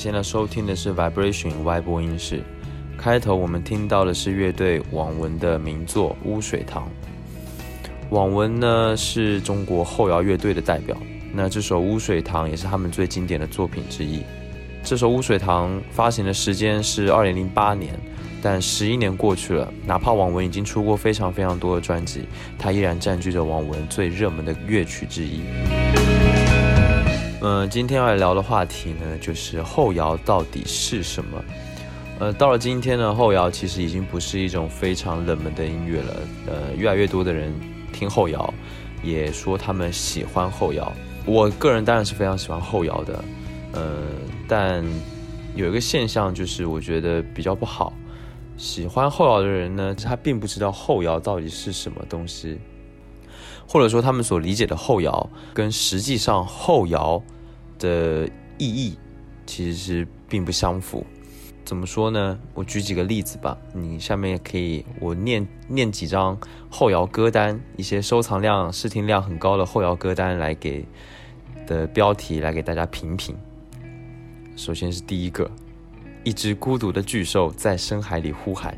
现在收听的是 Vibration Y 播音室。开头我们听到的是乐队网文的名作《污水塘》。网文呢是中国后摇乐队的代表，那这首《污水塘》也是他们最经典的作品之一。这首《污水塘》发行的时间是二零零八年，但十一年过去了，哪怕网文已经出过非常非常多的专辑，它依然占据着网文最热门的乐曲之一。嗯，今天要来聊的话题呢，就是后摇到底是什么？呃，到了今天呢，后摇其实已经不是一种非常冷门的音乐了。呃，越来越多的人听后摇，也说他们喜欢后摇。我个人当然是非常喜欢后摇的。呃，但有一个现象就是，我觉得比较不好。喜欢后摇的人呢，他并不知道后摇到底是什么东西。或者说，他们所理解的后摇跟实际上后摇的意义其实是并不相符。怎么说呢？我举几个例子吧。你下面可以我念念几张后摇歌单，一些收藏量、试听量很高的后摇歌单来给的标题来给大家评评。首先是第一个，一只孤独的巨兽在深海里呼喊。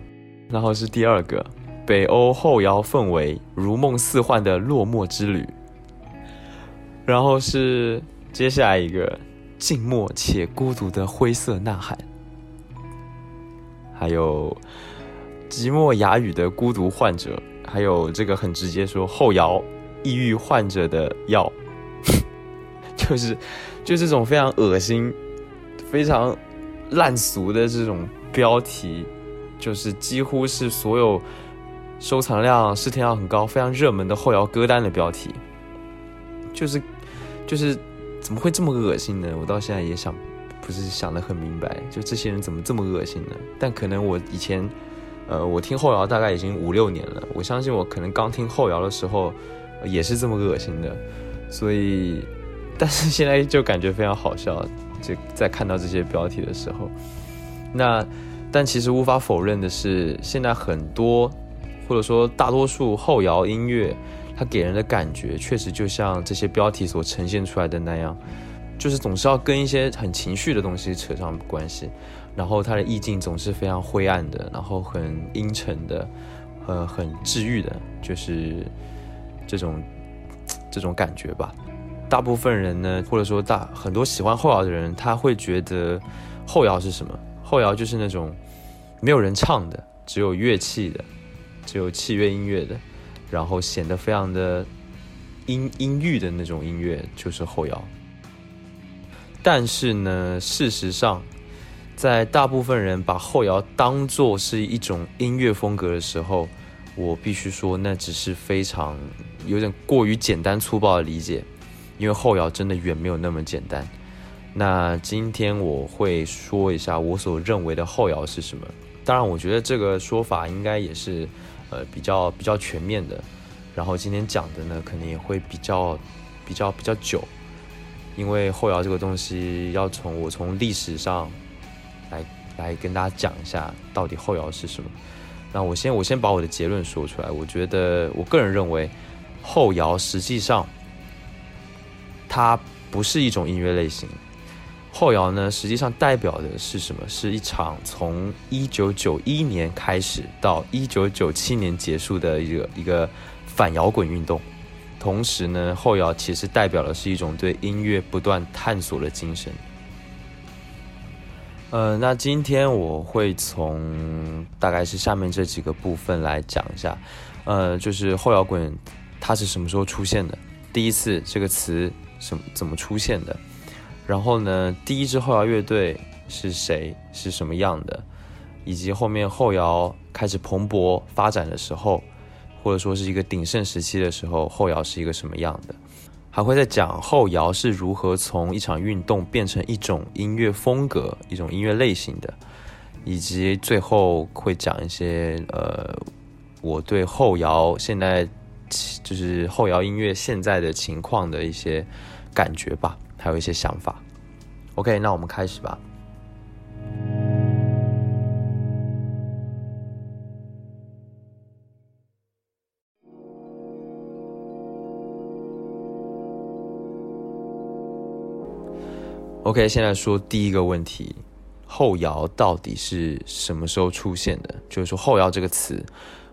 然后是第二个。北欧后摇氛围，如梦似幻的落寞之旅。然后是接下来一个静默且孤独的灰色呐喊，还有寂寞哑语的孤独患者，还有这个很直接说后摇抑郁患者的药，就是就这种非常恶心、非常烂俗的这种标题，就是几乎是所有。收藏量、试听量很高、非常热门的后摇歌单的标题，就是，就是怎么会这么恶心呢？我到现在也想，不是想得很明白，就这些人怎么这么恶心呢？但可能我以前，呃，我听后摇大概已经五六年了，我相信我可能刚听后摇的时候也是这么恶心的，所以，但是现在就感觉非常好笑，就在看到这些标题的时候，那，但其实无法否认的是，现在很多。或者说，大多数后摇音乐，它给人的感觉确实就像这些标题所呈现出来的那样，就是总是要跟一些很情绪的东西扯上关系，然后它的意境总是非常灰暗的，然后很阴沉的，呃，很治愈的，就是这种这种感觉吧。大部分人呢，或者说大很多喜欢后摇的人，他会觉得后摇是什么？后摇就是那种没有人唱的，只有乐器的。只有器乐音乐的，然后显得非常的阴阴郁的那种音乐，就是后摇。但是呢，事实上，在大部分人把后摇当做是一种音乐风格的时候，我必须说，那只是非常有点过于简单粗暴的理解，因为后摇真的远没有那么简单。那今天我会说一下我所认为的后摇是什么。当然，我觉得这个说法应该也是。呃，比较比较全面的，然后今天讲的呢，肯定也会比较比较比较久，因为后摇这个东西要从我从历史上来来跟大家讲一下，到底后摇是什么。那我先我先把我的结论说出来，我觉得我个人认为，后摇实际上它不是一种音乐类型。后摇呢，实际上代表的是什么？是一场从一九九一年开始到一九九七年结束的一个一个反摇滚运动。同时呢，后摇其实代表的是一种对音乐不断探索的精神。呃，那今天我会从大概是下面这几个部分来讲一下。呃，就是后摇滚它是什么时候出现的？第一次这个词什怎么出现的？然后呢，第一支后摇乐队是谁？是什么样的？以及后面后摇开始蓬勃发展的时候，或者说是一个鼎盛时期的时候，后摇是一个什么样的？还会再讲后摇是如何从一场运动变成一种音乐风格、一种音乐类型的，以及最后会讲一些呃，我对后摇现在就是后摇音乐现在的情况的一些感觉吧。还有一些想法，OK，那我们开始吧。OK，现在说第一个问题，后摇到底是什么时候出现的？就是说后摇这个词，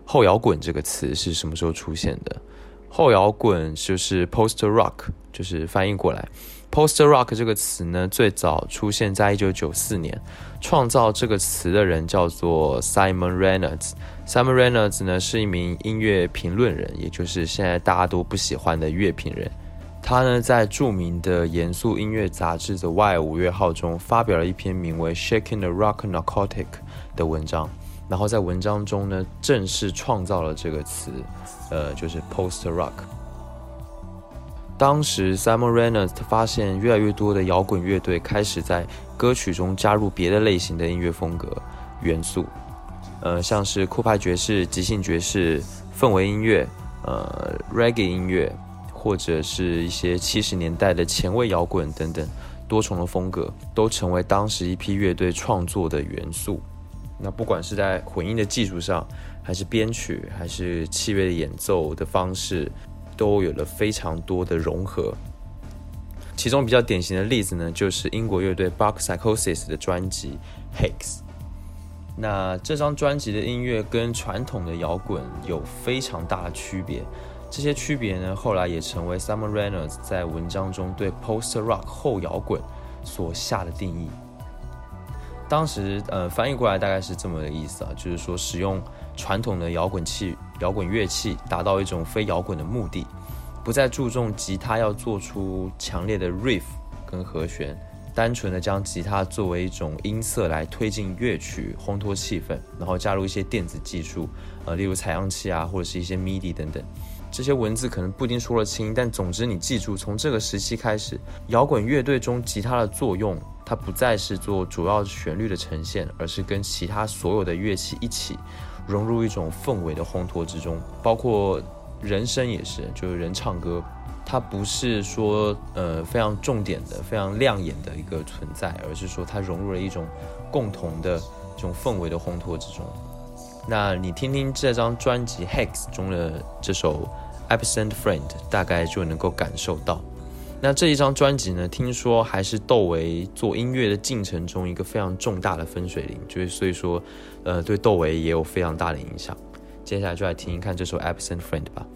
后摇滚这个词是什么时候出现的？后摇滚就是 post rock，就是翻译过来 Poster Rock 这个词呢，最早出现在一九九四年，创造这个词的人叫做 Simon Reynolds。Simon Reynolds 呢是一名音乐评论人，也就是现在大家都不喜欢的乐评人。他呢在著名的严肃音乐杂志《The Wire》五月号中发表了一篇名为《Shaking the Rock Narcotic》的文章，然后在文章中呢正式创造了这个词，呃，就是 Poster Rock。当时 Simon Reynolds 发现越来越多的摇滚乐队开始在歌曲中加入别的类型的音乐风格元素。呃，像是酷派爵士、即兴爵士、氛围音乐、呃，reggae 音乐，或者是一些七十年代的前卫摇滚等等，多重的风格都成为当时一批乐队创作的元素。那不管是在混音的技术上，还是编曲，还是器乐的演奏的方式，都有了非常多的融合。其中比较典型的例子呢，就是英国乐队 Bark Psychosis 的专辑《Hex》。那这张专辑的音乐跟传统的摇滚有非常大的区别，这些区别呢，后来也成为 Simon Reynolds 在文章中对 Post Rock 后摇滚所下的定义。当时，呃，翻译过来大概是这么的意思啊，就是说使用传统的摇滚器、摇滚乐器，达到一种非摇滚的目的，不再注重吉他要做出强烈的 riff 跟和弦。单纯的将吉他作为一种音色来推进乐曲，烘托气氛，然后加入一些电子技术，呃，例如采样器啊，或者是一些 MIDI 等等。这些文字可能不一定说得清，但总之你记住，从这个时期开始，摇滚乐队中吉他的作用，它不再是做主要旋律的呈现，而是跟其他所有的乐器一起融入一种氛围的烘托之中，包括人声也是，就是人唱歌。它不是说呃非常重点的、非常亮眼的一个存在，而是说它融入了一种共同的这种氛围的烘托之中。那你听听这张专辑《Hex》中的这首《Absent Friend》，大概就能够感受到。那这一张专辑呢，听说还是窦唯做音乐的进程中一个非常重大的分水岭，就是所以说，呃，对窦唯也有非常大的影响。接下来就来听一看这首《Absent Friend》吧。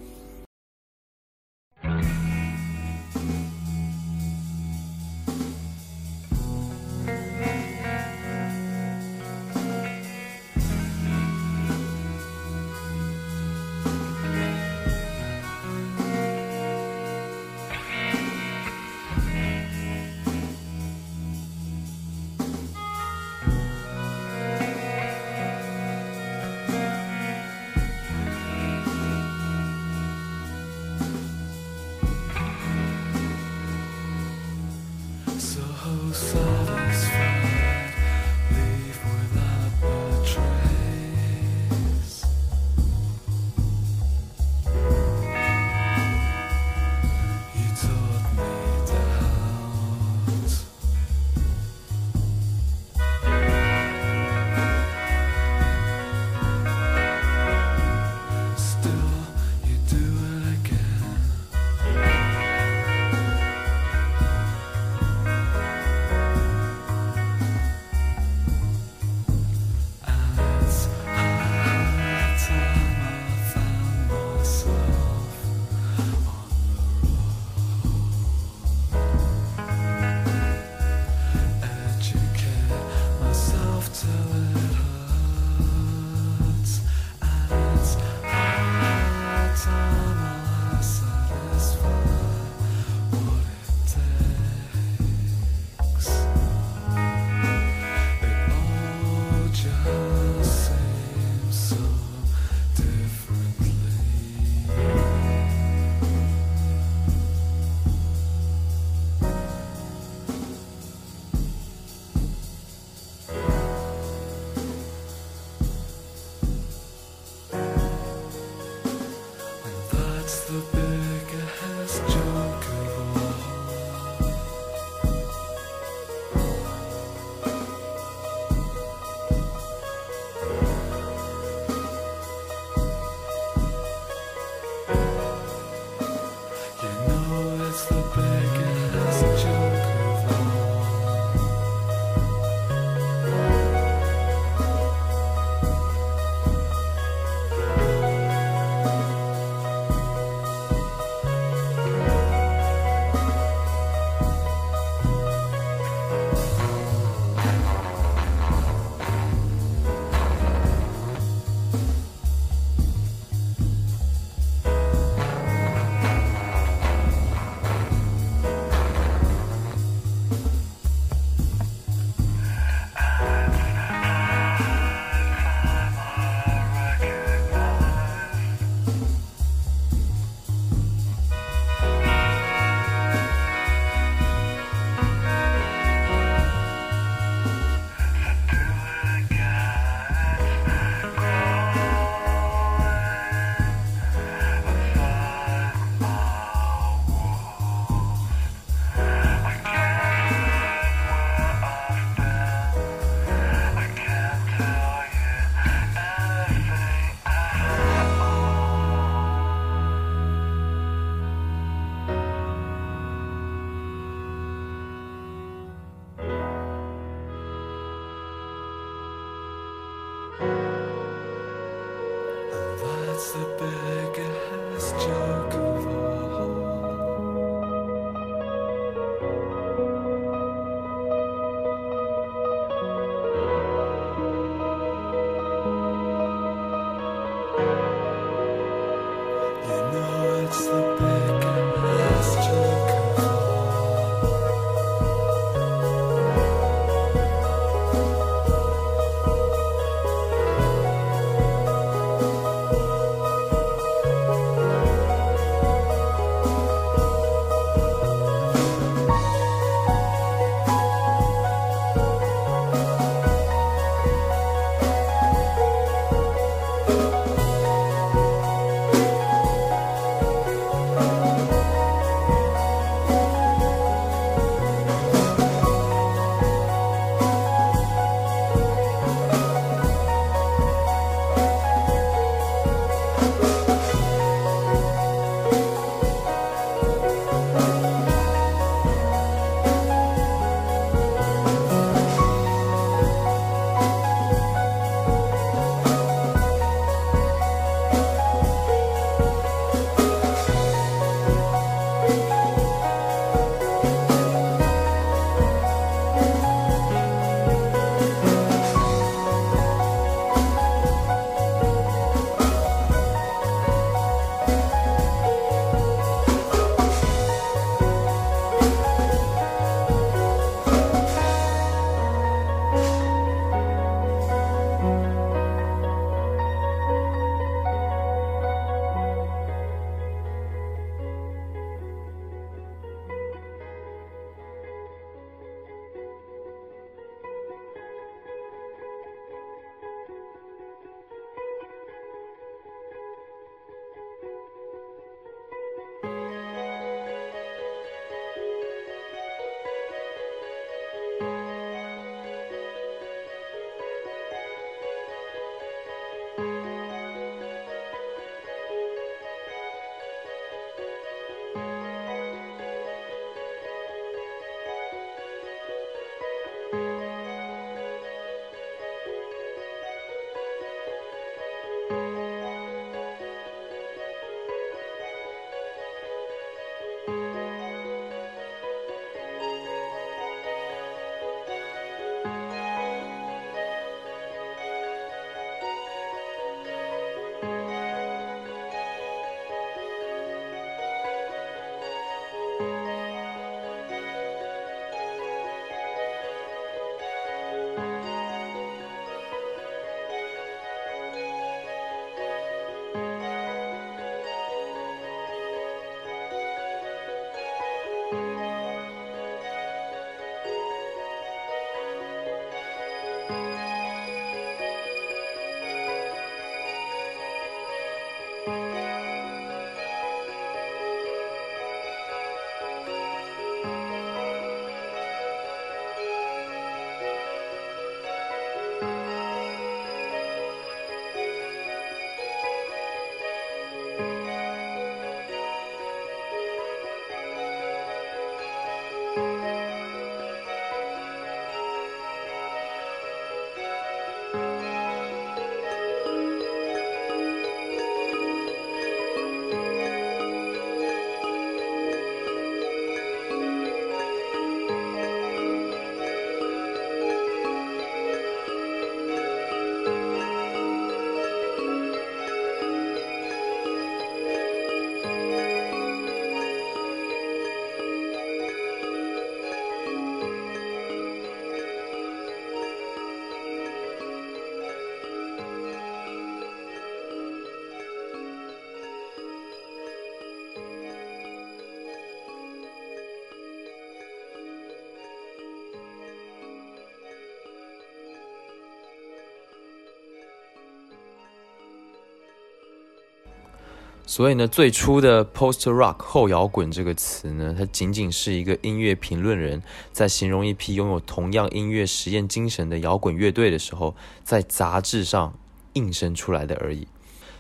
所以呢，最初的 post rock 后摇滚这个词呢，它仅仅是一个音乐评论人在形容一批拥有同样音乐实验精神的摇滚乐队的时候，在杂志上应声出来的而已。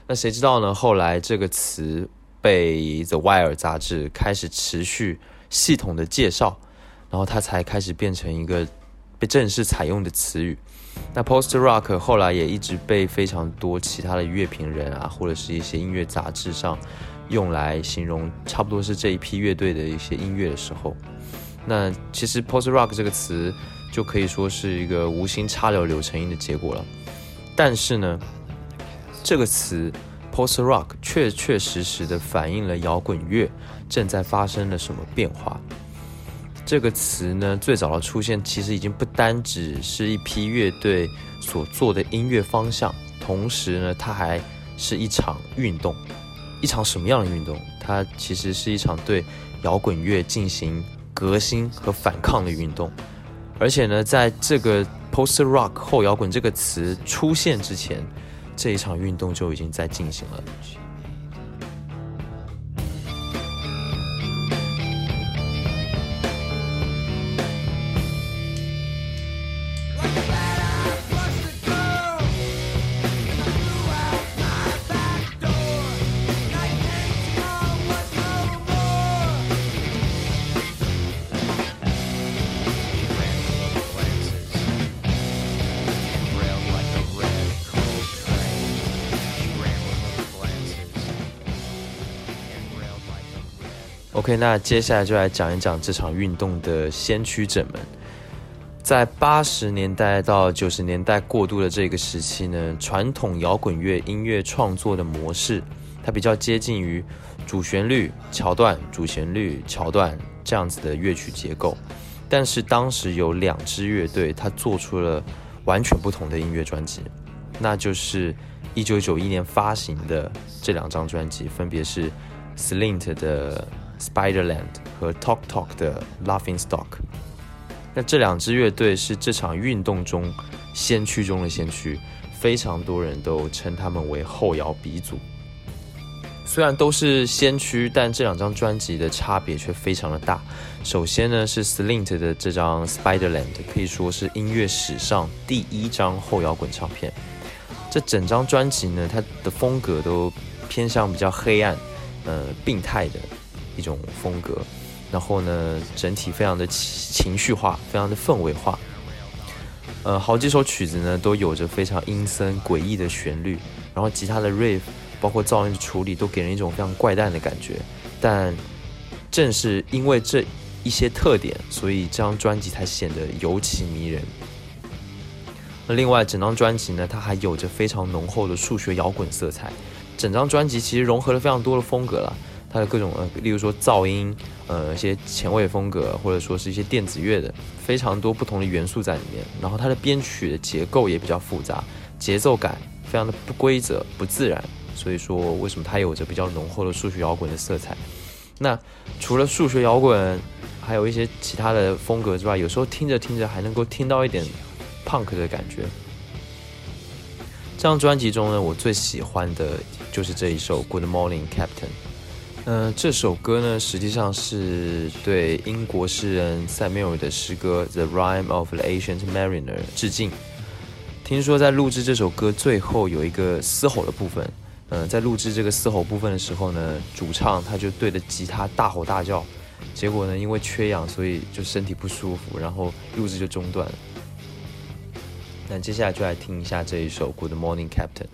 那谁知道呢？后来这个词被 The Wire 杂志开始持续系统的介绍，然后它才开始变成一个被正式采用的词语。那 Post Rock 后来也一直被非常多其他的乐评人啊，或者是一些音乐杂志上用来形容，差不多是这一批乐队的一些音乐的时候。那其实 Post Rock 这个词就可以说是一个无心插柳柳成荫的结果了。但是呢，这个词 Post Rock 确确实实的反映了摇滚乐正在发生了什么变化。这个词呢，最早的出现其实已经不单只是一批乐队所做的音乐方向，同时呢，它还是一场运动。一场什么样的运动？它其实是一场对摇滚乐进行革新和反抗的运动。而且呢，在这个 post rock 后摇滚这个词出现之前，这一场运动就已经在进行了。那接下来就来讲一讲这场运动的先驱者们。在八十年代到九十年代过渡的这个时期呢，传统摇滚乐音乐创作的模式，它比较接近于主旋律、桥段、主旋律、桥段这样子的乐曲结构。但是当时有两支乐队，它做出了完全不同的音乐专辑，那就是一九九一年发行的这两张专辑，分别是 Slint 的 Spiderland 和 Talk Talk 的 Laughing Stock。那这两支乐队是这场运动中先驱中的先驱，非常多人都称他们为后摇鼻祖。虽然都是先驱，但这两张专辑的差别却非常的大。首先呢，是 Slint 的这张 Spiderland 可以说是音乐史上第一张后摇滚唱片。这整张专辑呢，它的风格都偏向比较黑暗、呃病态的一种风格。然后呢，整体非常的情绪化，非常的氛围化。呃，好几首曲子呢，都有着非常阴森诡异的旋律，然后吉他的 riff，包括噪音的处理，都给人一种非常怪诞的感觉。但正是因为这一些特点，所以这张专辑才显得尤其迷人。那另外，整张专辑呢，它还有着非常浓厚的数学摇滚色彩。整张专辑其实融合了非常多的风格了。它的各种呃，例如说噪音，呃，一些前卫风格，或者说是一些电子乐的，非常多不同的元素在里面。然后它的编曲的结构也比较复杂，节奏感非常的不规则、不自然。所以说，为什么它有着比较浓厚的数学摇滚的色彩？那除了数学摇滚，还有一些其他的风格之外，有时候听着听着还能够听到一点 punk 的感觉。这张专辑中呢，我最喜欢的就是这一首《Good Morning Captain》。嗯、这首歌呢，实际上是对英国诗人塞缪尔的诗歌《The Rhyme of the Ancient Mariner》致敬。听说在录制这首歌最后有一个嘶吼的部分，嗯、在录制这个嘶吼部分的时候呢，主唱他就对着吉他大吼大叫，结果呢，因为缺氧，所以就身体不舒服，然后录制就中断了。那接下来就来听一下这一首《Good Morning Captain》。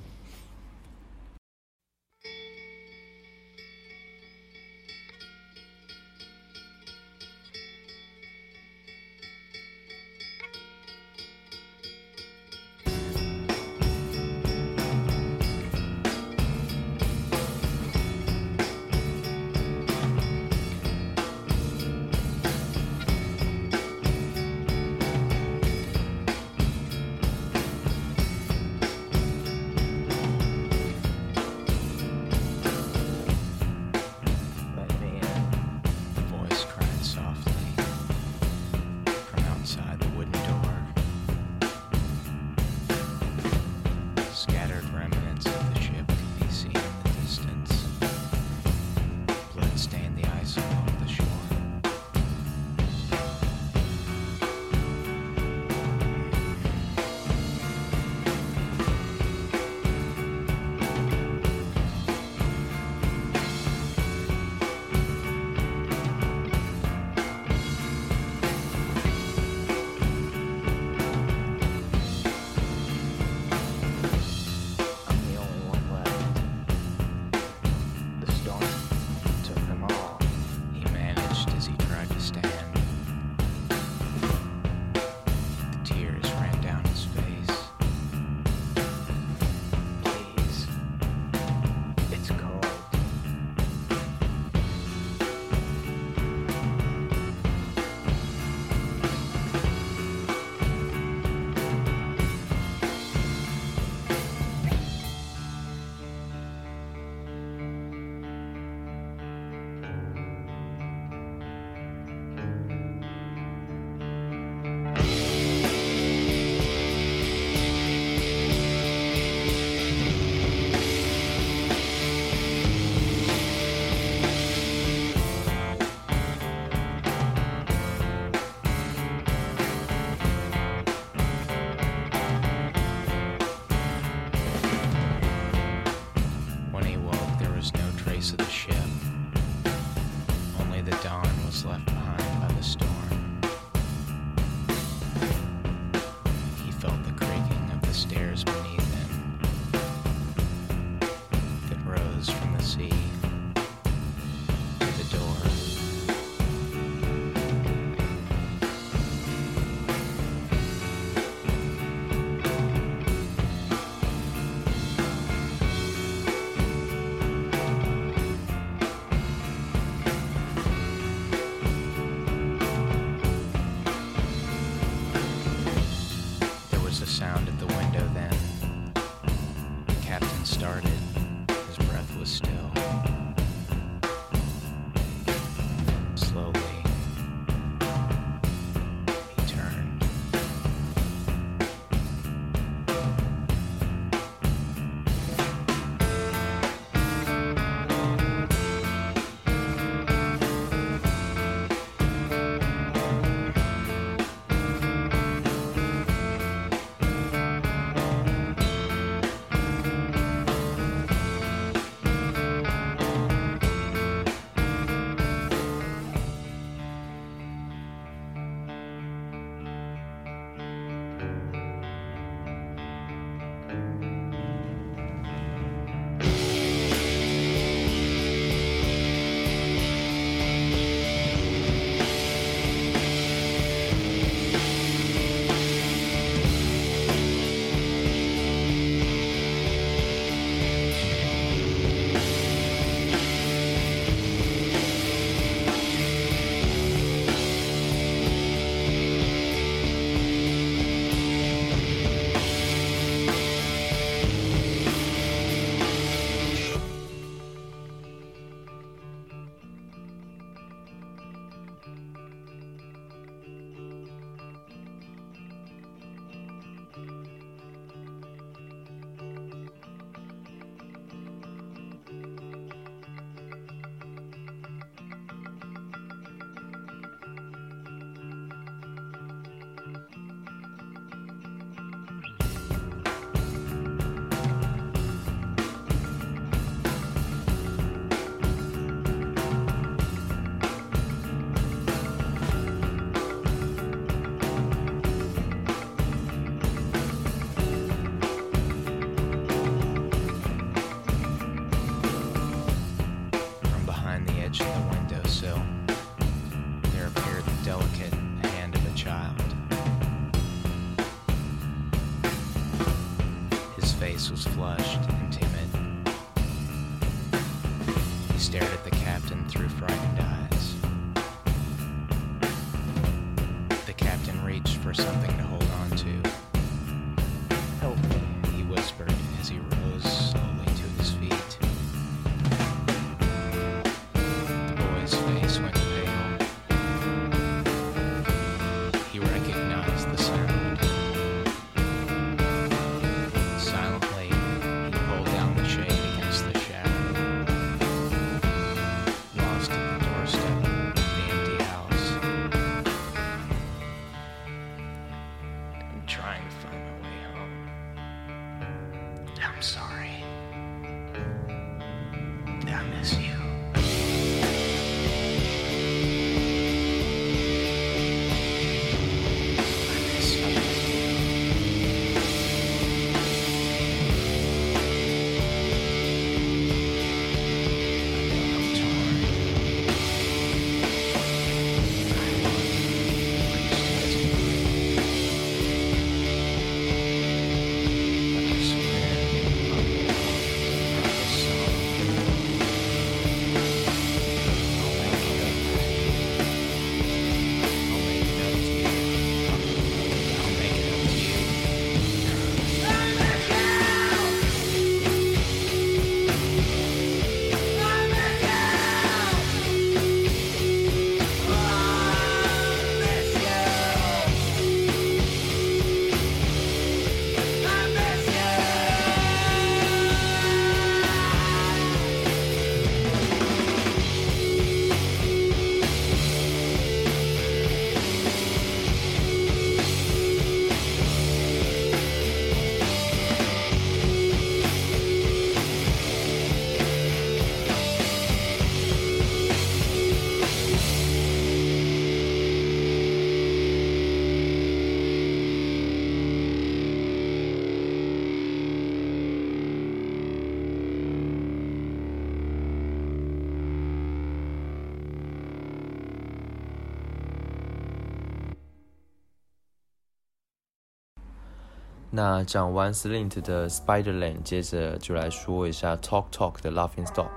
那讲完 Slint 的 Spiderland，接着就来说一下 Talk Talk 的 Laughing Stock。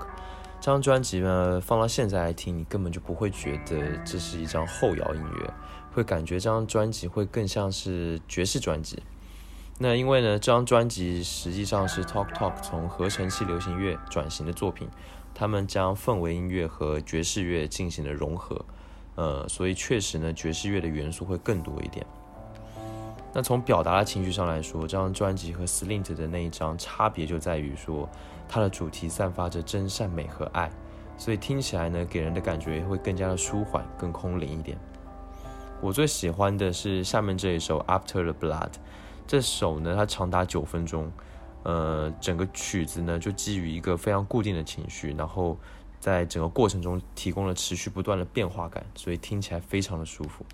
这张专辑呢，放到现在来听，你根本就不会觉得这是一张后摇音乐，会感觉这张专辑会更像是爵士专辑。那因为呢，这张专辑实际上是 Talk Talk 从合成器流行乐转型的作品，他们将氛围音乐和爵士乐进行了融合，呃，所以确实呢，爵士乐的元素会更多一点。那从表达的情绪上来说，这张专辑和 Slint 的那一张差别就在于说，它的主题散发着真善美和爱，所以听起来呢，给人的感觉会更加的舒缓、更空灵一点。我最喜欢的是下面这一首 After the Blood，这首呢它长达九分钟，呃，整个曲子呢就基于一个非常固定的情绪，然后在整个过程中提供了持续不断的变化感，所以听起来非常的舒服。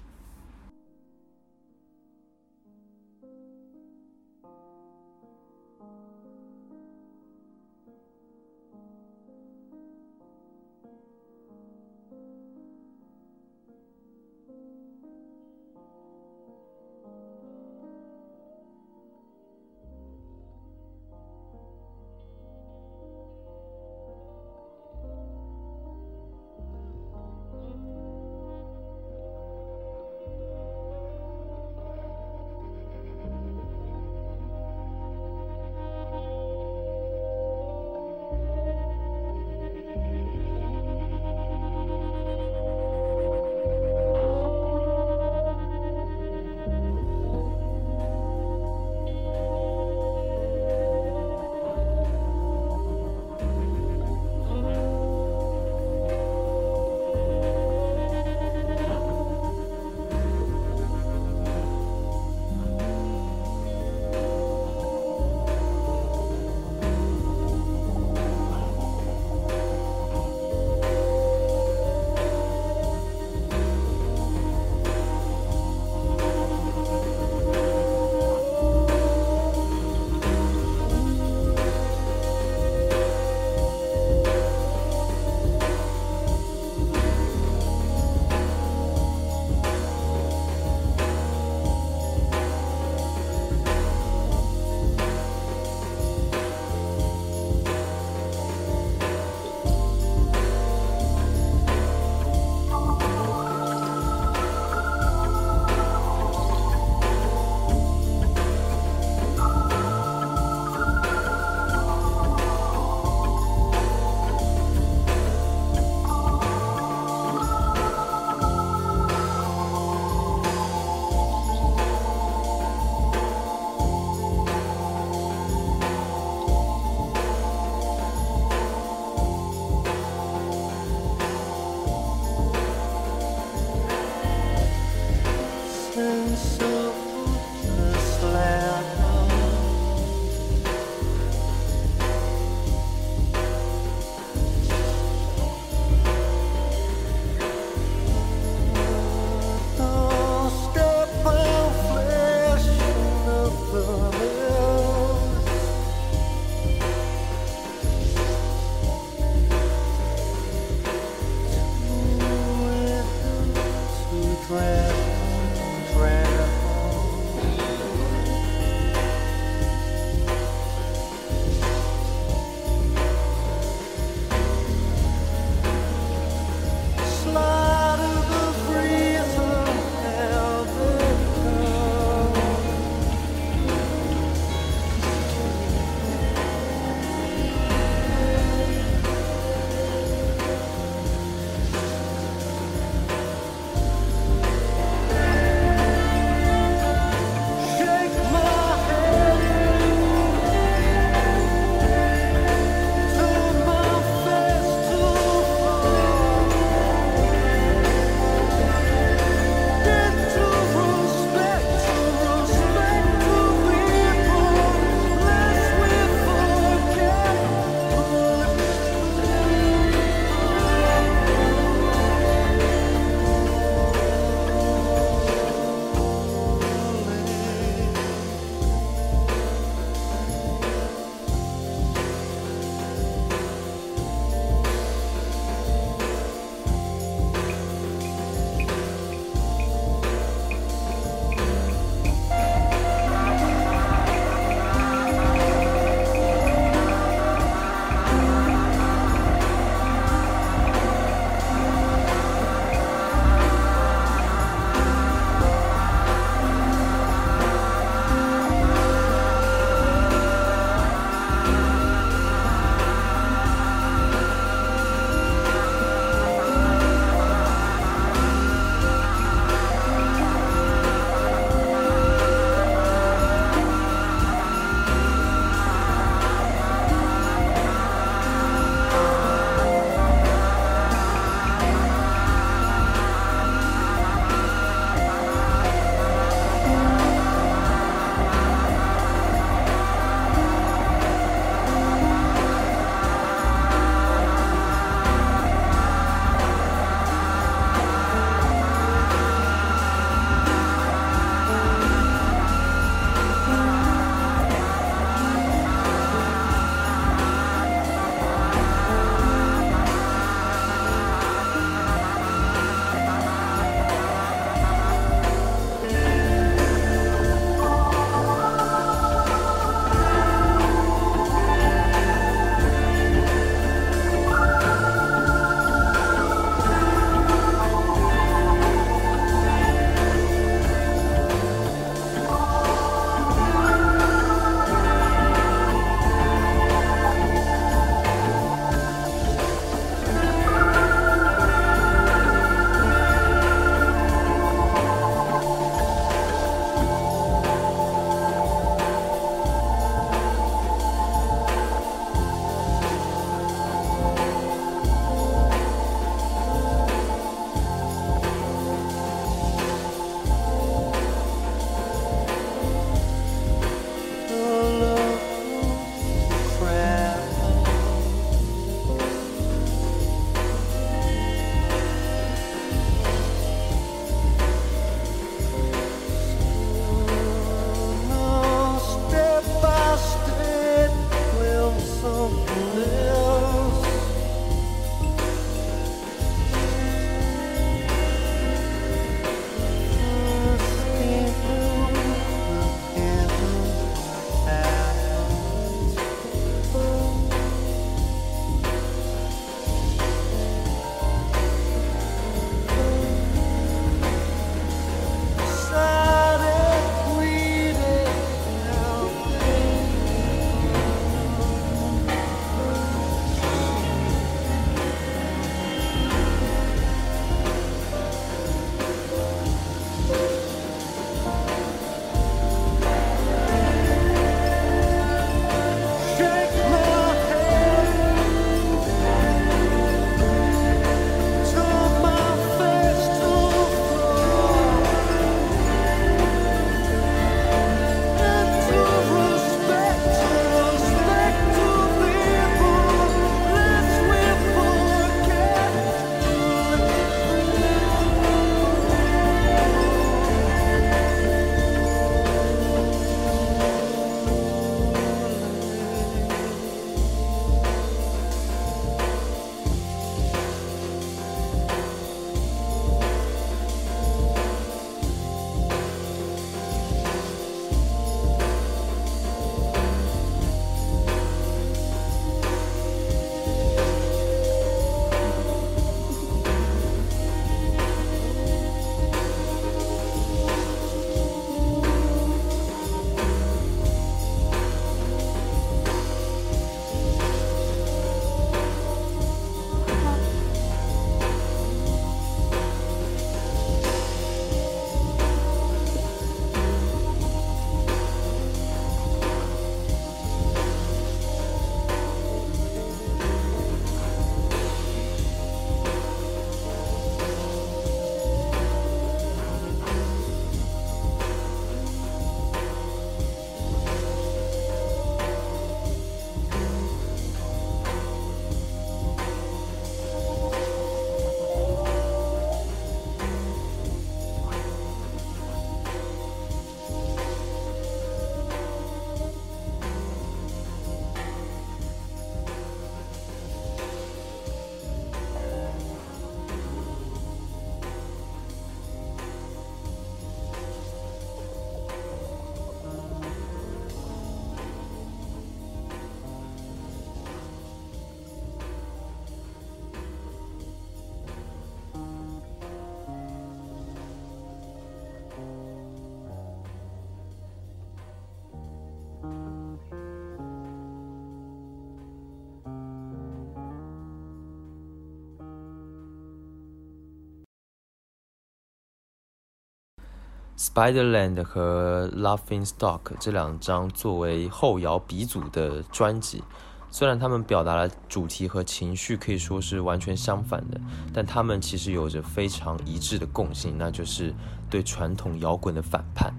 Spiderland 和 Laughing Stock 这两张作为后摇鼻祖的专辑，虽然他们表达的主题和情绪可以说是完全相反的，但他们其实有着非常一致的共性，那就是对传统摇滚的反叛。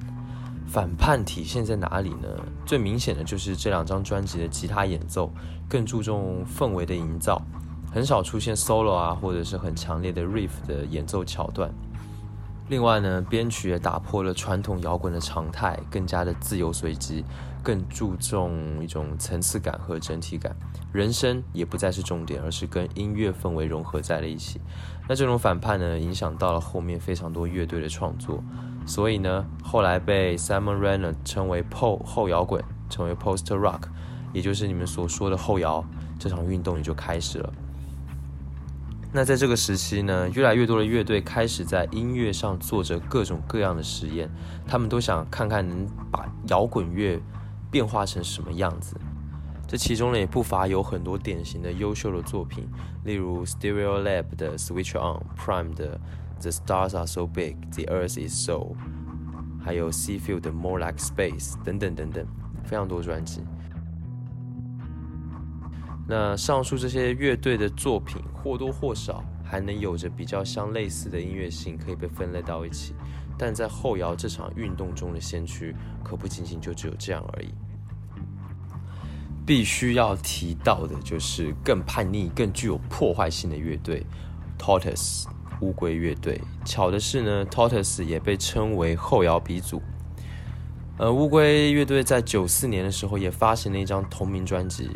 反叛体现在哪里呢？最明显的就是这两张专辑的吉他演奏更注重氛围的营造，很少出现 solo 啊，或者是很强烈的 riff 的演奏桥段。另外呢，编曲也打破了传统摇滚的常态，更加的自由随机，更注重一种层次感和整体感。人声也不再是重点，而是跟音乐氛围融合在了一起。那这种反叛呢，影响到了后面非常多乐队的创作。所以呢，后来被 Simon Renner 称为 Po 后摇滚，成为 Post Rock，也就是你们所说的后摇，这场运动也就开始了。那在这个时期呢，越来越多的乐队开始在音乐上做着各种各样的实验，他们都想看看能把摇滚乐变化成什么样子。这其中呢，也不乏有很多典型的优秀的作品，例如 Stereo Lab 的 Switch On、Prime 的 The Stars Are So Big、The Earth Is So，还有 Seafield 的 More Like Space 等等等等，非常多专辑。那上述这些乐队的作品或多或少还能有着比较相类似的音乐性，可以被分类到一起。但在后摇这场运动中的先驱，可不仅仅就只有这样而已。必须要提到的就是更叛逆、更具有破坏性的乐队 ——Tortoise 乌龟乐队。巧的是呢，Tortoise 也被称为后摇鼻祖。呃，乌龟乐队在九四年的时候也发行了一张同名专辑。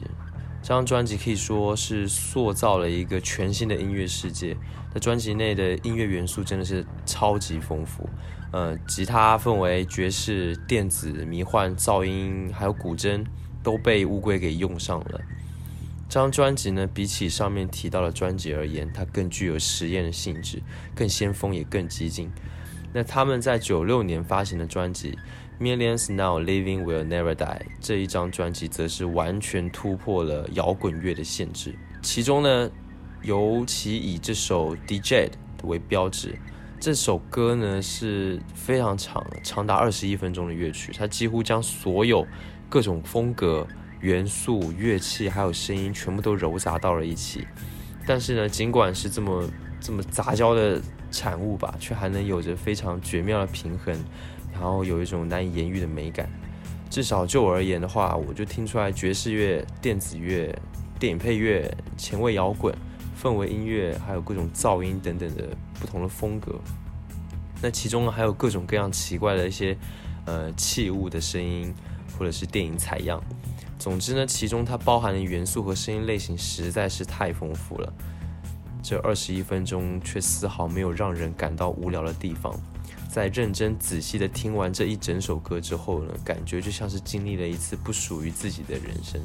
这张专辑可以说是塑造了一个全新的音乐世界。在专辑内的音乐元素真的是超级丰富，呃，吉他分为爵士、电子、迷幻、噪音，还有古筝，都被乌龟给用上了。这张专辑呢，比起上面提到的专辑而言，它更具有实验的性质，更先锋也更激进。那他们在九六年发行的专辑。Millions Now Living Will Never Die 这一张专辑则是完全突破了摇滚乐的限制，其中呢，尤其以这首 DJ 为标志。这首歌呢是非常长，长达二十一分钟的乐曲，它几乎将所有各种风格、元素、乐器还有声音全部都揉杂到了一起。但是呢，尽管是这么这么杂交的产物吧，却还能有着非常绝妙的平衡。然后有一种难以言喻的美感，至少就我而言的话，我就听出来爵士乐、电子乐、电影配乐、前卫摇滚、氛围音乐，还有各种噪音等等的不同的风格。那其中呢，还有各种各样奇怪的一些呃器物的声音，或者是电影采样。总之呢，其中它包含的元素和声音类型实在是太丰富了。这二十一分钟却丝毫没有让人感到无聊的地方。在认真仔细的听完这一整首歌之后呢，感觉就像是经历了一次不属于自己的人生。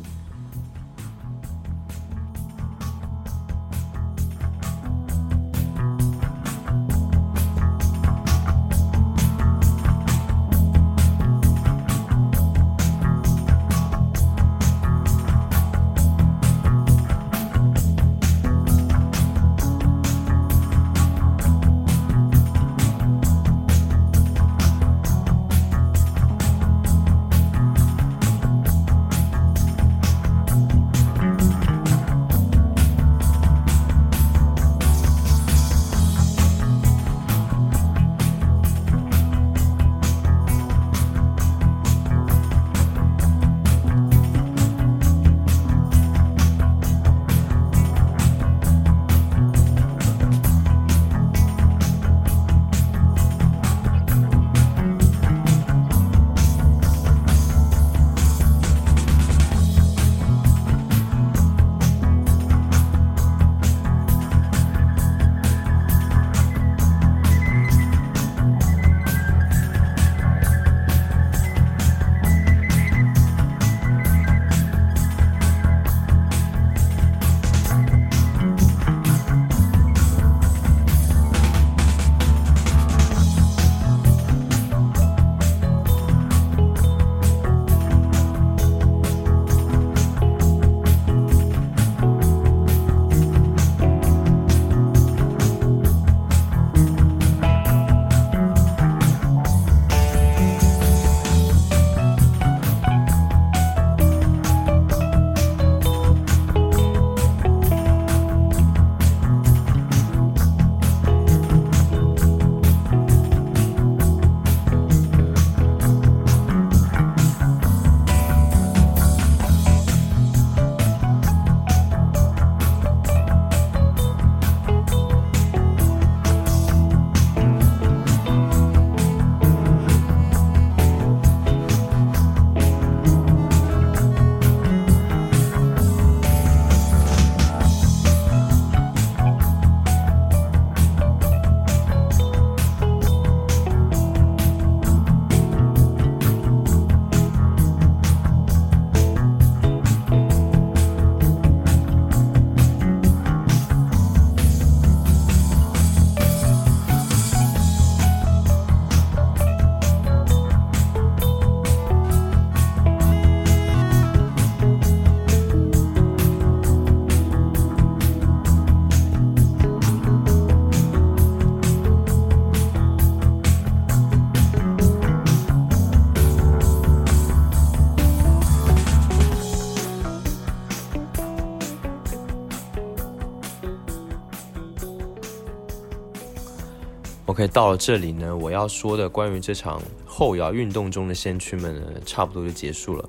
OK，到了这里呢，我要说的关于这场后摇运动中的先驱们呢，差不多就结束了。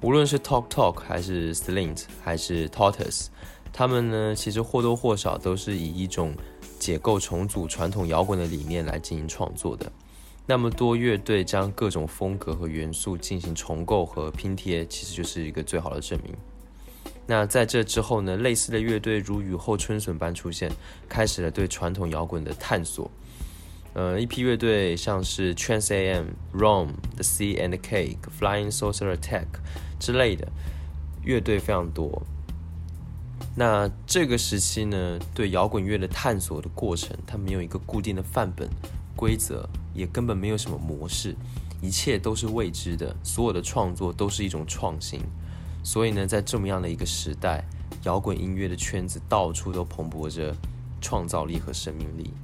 无论是 Talk Talk 还是 Slint 还是 Tortoise，他们呢其实或多或少都是以一种解构重组传统摇滚的理念来进行创作的。那么多乐队将各种风格和元素进行重构和拼贴，其实就是一个最好的证明。那在这之后呢，类似的乐队如雨后春笋般出现，开始了对传统摇滚的探索。呃，一批乐队像是 Trans AM、Rome、The Sea and the Cake、Flying Saucer Attack 之类的乐队非常多。那这个时期呢，对摇滚乐的探索的过程，它没有一个固定的范本、规则，也根本没有什么模式，一切都是未知的，所有的创作都是一种创新。所以呢，在这么样的一个时代，摇滚音乐的圈子到处都蓬勃着创造力和生命力。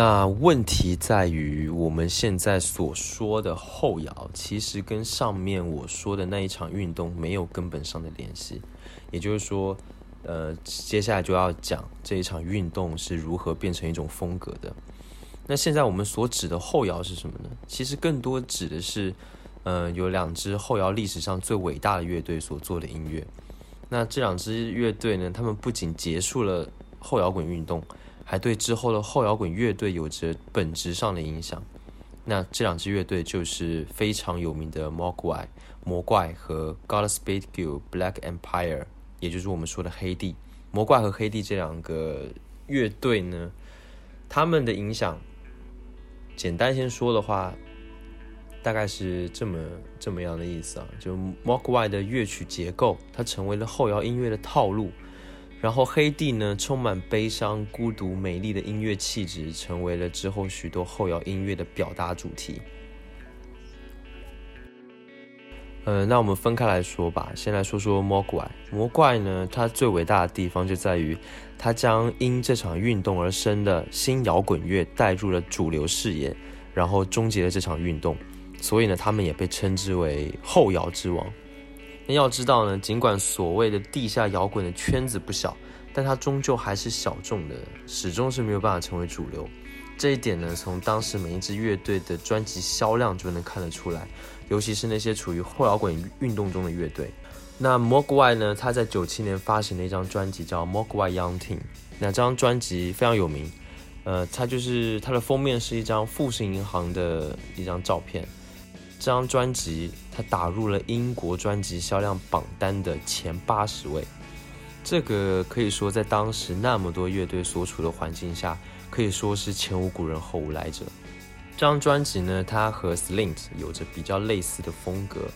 那问题在于，我们现在所说的后摇，其实跟上面我说的那一场运动没有根本上的联系。也就是说，呃，接下来就要讲这一场运动是如何变成一种风格的。那现在我们所指的后摇是什么呢？其实更多指的是，呃，有两支后摇历史上最伟大的乐队所做的音乐。那这两支乐队呢，他们不仅结束了后摇滚运动。还对之后的后摇滚乐队有着本质上的影响。那这两支乐队就是非常有名的 Mogwai 魔怪和 Godspeed You Black Empire，也就是我们说的黑帝。魔怪和黑帝这两个乐队呢，他们的影响，简单先说的话，大概是这么这么样的意思啊。就 Mogwai 的乐曲结构，它成为了后摇音乐的套路。然后黑帝呢，充满悲伤、孤独、美丽的音乐气质，成为了之后许多后摇音乐的表达主题。呃，那我们分开来说吧。先来说说魔怪。魔怪呢，它最伟大的地方就在于，它将因这场运动而生的新摇滚乐带入了主流视野，然后终结了这场运动。所以呢，他们也被称之为后摇之王。那要知道呢，尽管所谓的地下摇滚的圈子不小，但它终究还是小众的，始终是没有办法成为主流。这一点呢，从当时每一支乐队的专辑销量就能看得出来，尤其是那些处于后摇滚运动中的乐队。那 Mogwai 呢，他在九七年发行了一张专辑叫《Mogwai Young Team》，那张专辑非常有名，呃，它就是它的封面是一张富士银行的一张照片。这张专辑它打入了英国专辑销量榜单的前八十位，这个可以说在当时那么多乐队所处的环境下，可以说是前无古人后无来者。这张专辑呢，它和 Slint 有着比较类似的风格，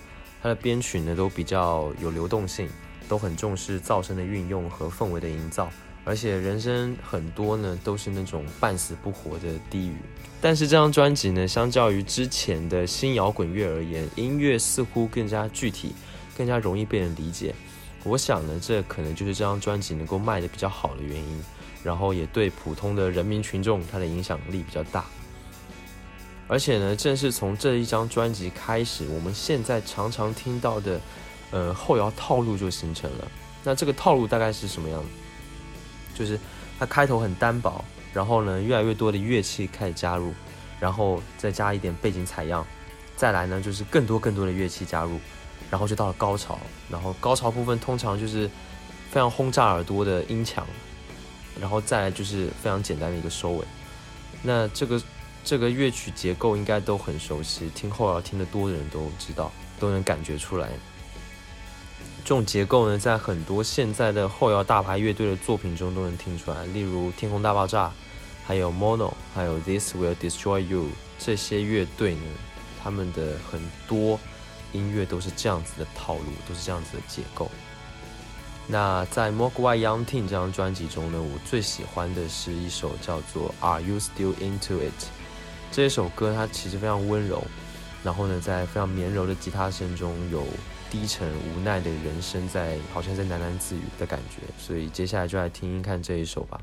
它的编曲呢都比较有流动性，都很重视噪声的运用和氛围的营造。而且人生很多呢，都是那种半死不活的低语。但是这张专辑呢，相较于之前的新摇滚乐而言，音乐似乎更加具体，更加容易被人理解。我想呢，这可能就是这张专辑能够卖的比较好的原因。然后也对普通的人民群众，它的影响力比较大。而且呢，正是从这一张专辑开始，我们现在常常听到的，呃，后摇套路就形成了。那这个套路大概是什么样的？就是它开头很单薄，然后呢，越来越多的乐器开始加入，然后再加一点背景采样，再来呢就是更多更多的乐器加入，然后就到了高潮，然后高潮部分通常就是非常轰炸耳朵的音墙，然后再来就是非常简单的一个收尾。那这个这个乐曲结构应该都很熟悉，听后摇听得多的人都知道，都能感觉出来。这种结构呢，在很多现在的后摇大牌乐队的作品中都能听出来，例如《天空大爆炸》，还有 Mono，还有 This Will Destroy You 这些乐队呢，他们的很多音乐都是这样子的套路，都是这样子的结构。那在 Mogwai Young Teen 这张专辑中呢，我最喜欢的是一首叫做 Are You Still Into It 这首歌，它其实非常温柔，然后呢，在非常绵柔的吉他声中有。低沉无奈的人生，在好像在喃喃自语的感觉，所以接下来就来听听看这一首吧。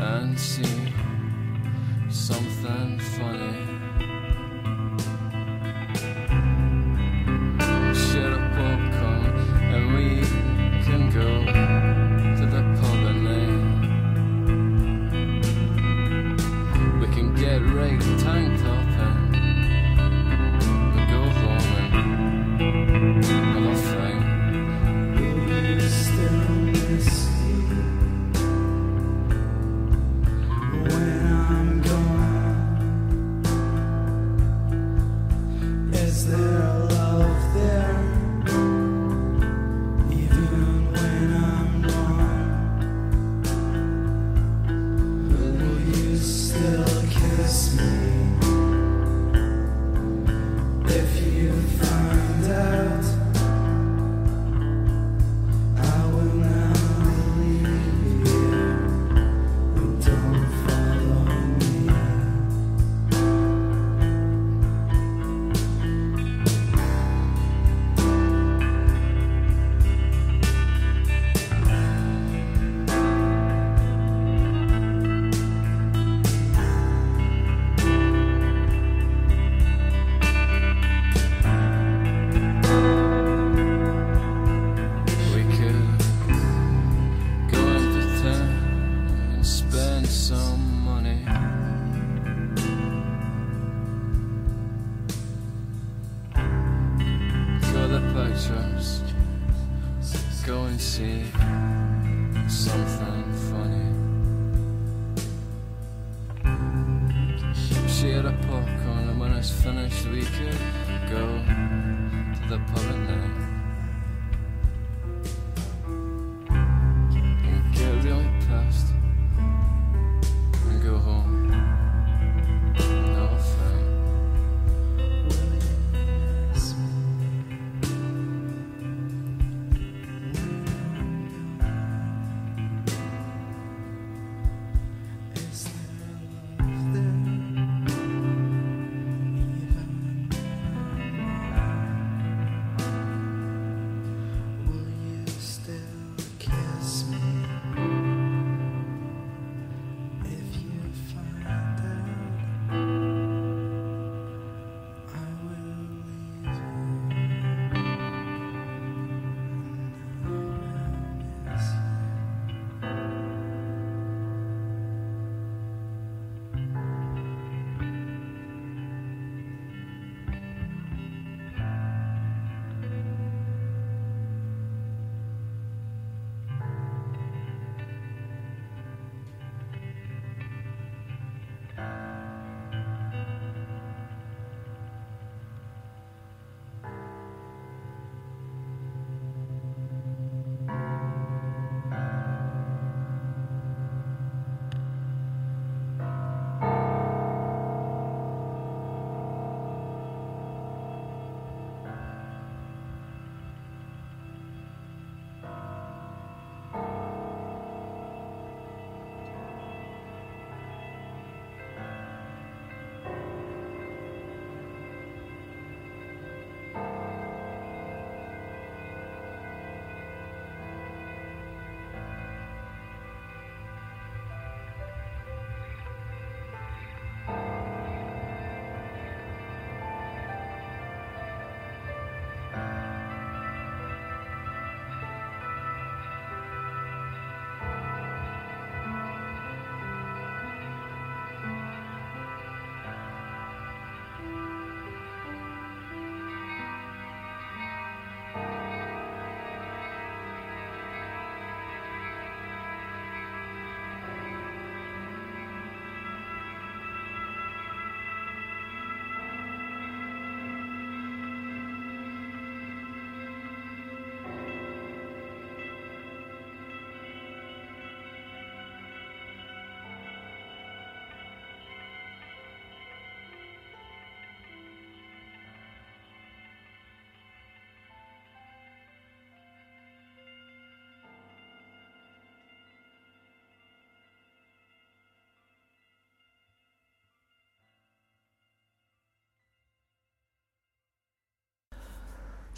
And see something funny.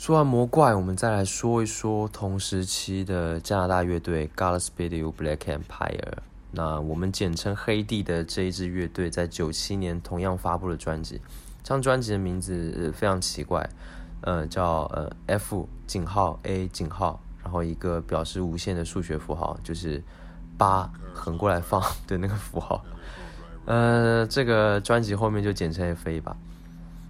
说完魔怪，我们再来说一说同时期的加拿大乐队 Godspeed Black Empire。那我们简称黑帝的这一支乐队，在九七年同样发布了专辑。这张专辑的名字、非常奇怪，呃，叫呃 F 井号 A 井号，然后一个表示无限的数学符号，就是八横过来放的那个符号。呃，这个专辑后面就简称 FA 吧。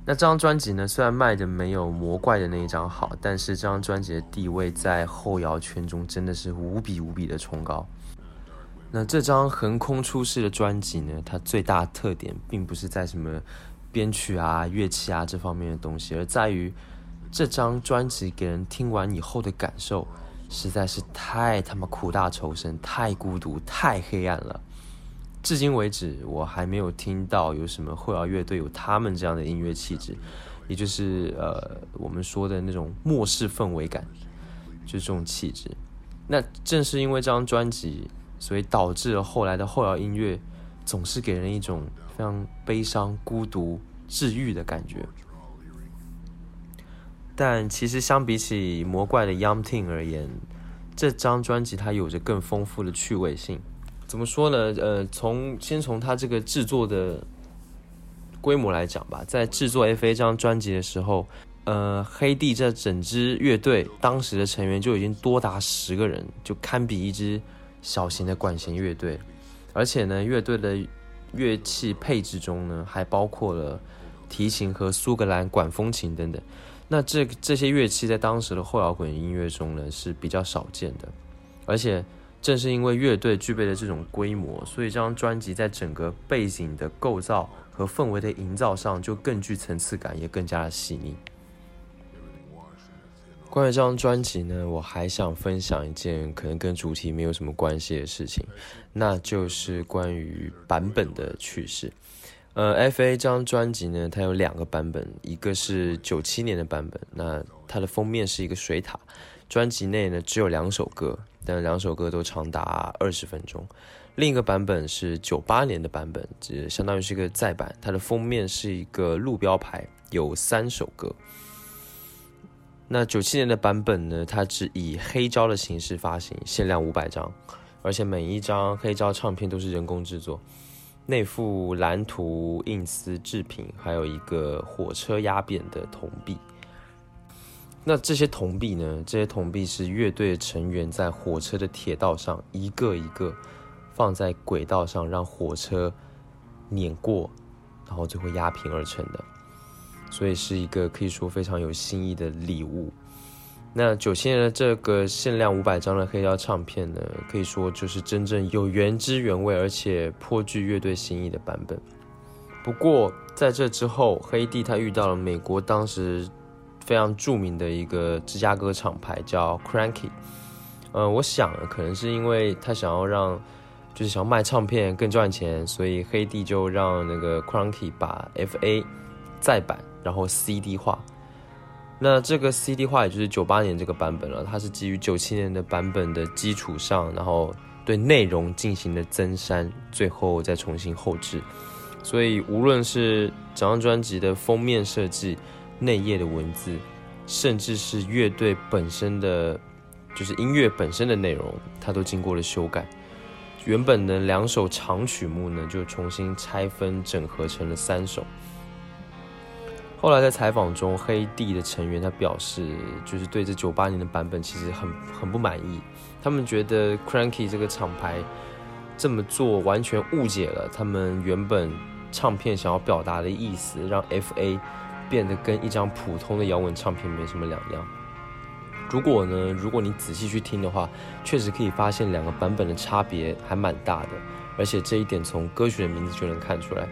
那这张专辑呢，虽然卖的没有魔怪的那一张好，但是这张专辑的地位在后摇圈中真的是无比无比的崇高。那这张横空出世的专辑呢，它最大特点并不是在什么编曲啊、乐器啊这方面的东西，而在于这张专辑给人听完以后的感受，实在是太他妈苦大仇深、太孤独、太黑暗了。至今为止，我还没有听到有什么后摇乐队有他们这样的音乐气质，也就是呃我们说的那种末世氛围感，就是这种气质。那正是因为这张专辑，所以导致了后来的后摇音乐总是给人一种非常悲伤、孤独、治愈的感觉。但其实相比起魔怪的《Young Teen》而言，这张专辑它有着更丰富的趣味性。怎么说呢？呃，从先从它这个制作的规模来讲吧，在制作 F A 这张专辑的时候，呃，黑帝这整支乐队当时的成员就已经多达十个人，就堪比一支小型的管弦乐队。而且呢，乐队的乐器配置中呢，还包括了提琴和苏格兰管风琴等等。那这这些乐器在当时的后摇滚音乐中呢是比较少见的，而且正是因为乐队具备了这种规模，所以这张专辑在整个背景的构造和氛围的营造上就更具层次感，也更加的细腻。关于这张专辑呢，我还想分享一件可能跟主题没有什么关系的事情，那就是关于版本的趣事。呃，F.A 这张专辑呢，它有两个版本，一个是九七年的版本，那它的封面是一个水塔，专辑内呢只有两首歌，但两首歌都长达二十分钟。另一个版本是九八年的版本，这相当于是一个再版，它的封面是一个路标牌，有三首歌。那九七年的版本呢？它只以黑胶的形式发行，限量五百张，而且每一张黑胶唱片都是人工制作，内附蓝图、印丝制品，还有一个火车压扁的铜币。那这些铜币呢？这些铜币是乐队成员在火车的铁道上一个一个放在轨道上，让火车碾过，然后最后压平而成的。所以是一个可以说非常有新意的礼物。那九七年的这个限量五百张的黑胶唱片呢，可以说就是真正有原汁原味，而且颇具乐队心意的版本。不过在这之后，黑帝他遇到了美国当时非常著名的一个芝加哥厂牌叫 Cranky。呃，我想可能是因为他想要让，就是想要卖唱片更赚钱，所以黑帝就让那个 Cranky 把 FA 再版。然后 CD 化，那这个 CD 化也就是九八年这个版本了，它是基于九七年的版本的基础上，然后对内容进行了增删，最后再重新后置。所以无论是整张专辑的封面设计、内页的文字，甚至是乐队本身的，就是音乐本身的内容，它都经过了修改。原本的两首长曲目呢，就重新拆分整合成了三首。后来在采访中，黑帝的成员他表示，就是对这九八年的版本其实很很不满意。他们觉得 Cranky 这个厂牌这么做完全误解了他们原本唱片想要表达的意思，让 FA 变得跟一张普通的摇滚唱片没什么两样。如果呢，如果你仔细去听的话，确实可以发现两个版本的差别还蛮大的，而且这一点从歌曲的名字就能看出来。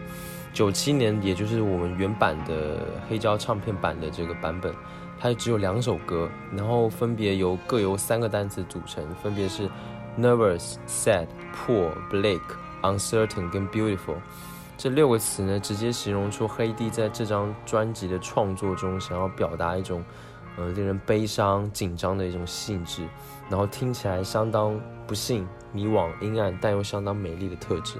九七年，也就是我们原版的黑胶唱片版的这个版本，它只有两首歌，然后分别由各由三个单词组成，分别是 nervous、sad、poor、bleak、uncertain 跟 beautiful。这六个词呢，直接形容出黑帝在这张专辑的创作中想要表达一种，呃，令人悲伤、紧张的一种性质，然后听起来相当不幸、迷惘、阴暗，但又相当美丽的特质。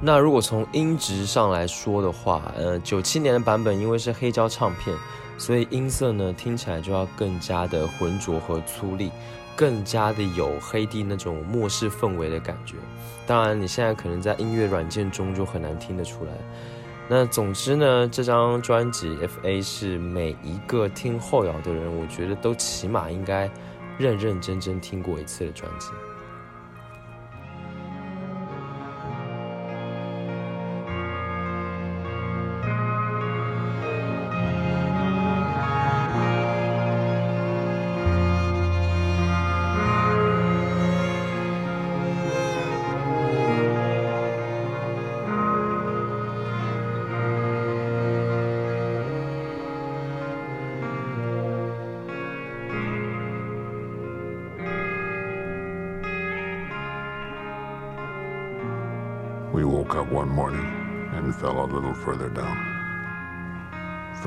那如果从音质上来说的话，呃，九七年的版本因为是黑胶唱片，所以音色呢听起来就要更加的浑浊和粗粝，更加的有黑帝那种末世氛围的感觉。当然，你现在可能在音乐软件中就很难听得出来。那总之呢，这张专辑 F.A 是每一个听后摇的人，我觉得都起码应该认认真真听过一次的专辑。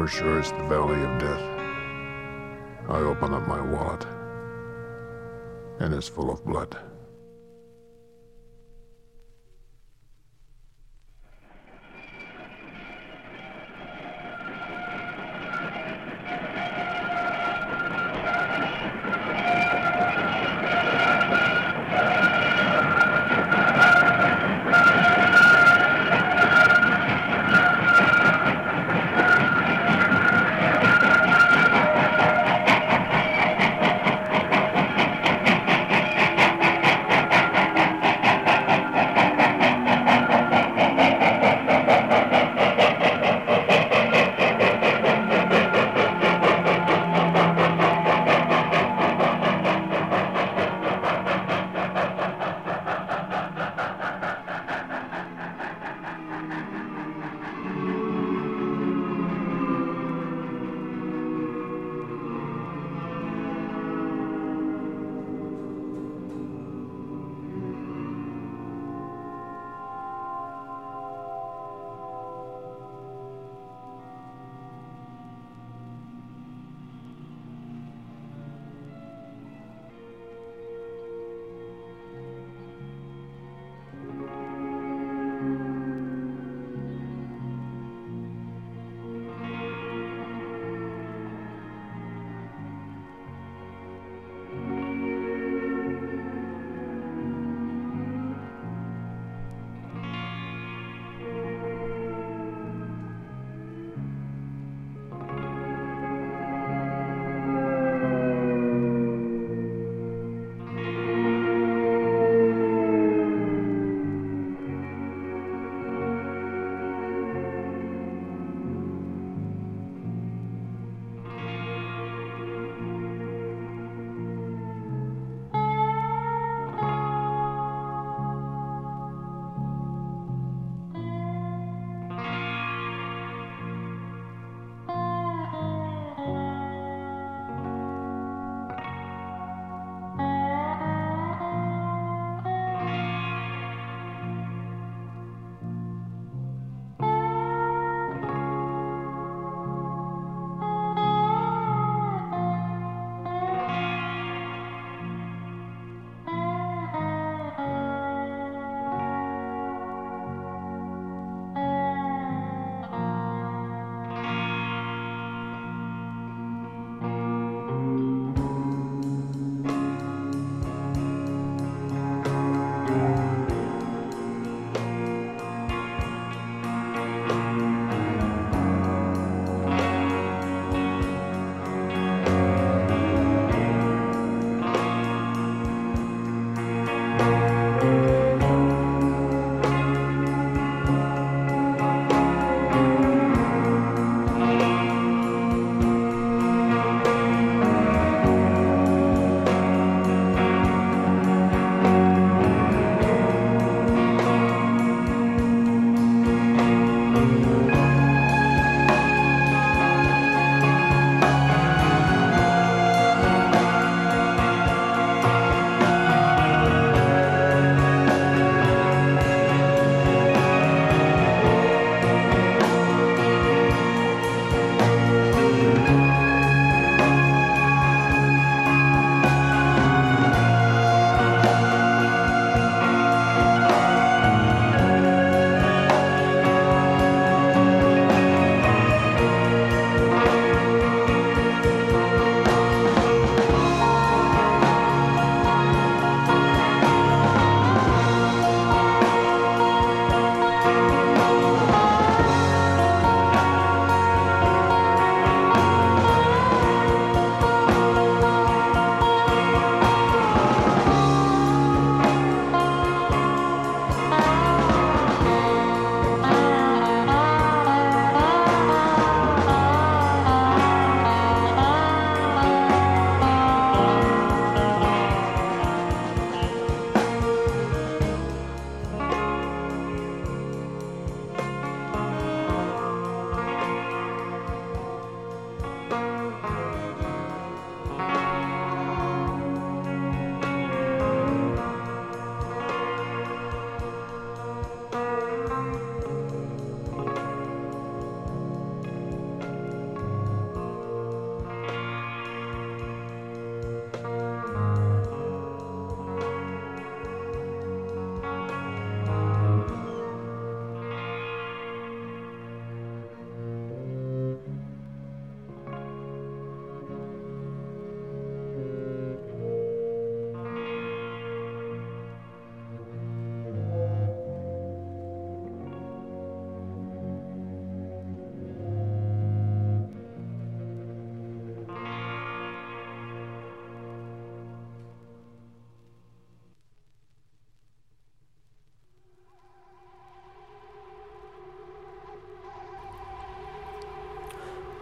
For sure it's the valley of death. I open up my wallet, and it's full of blood.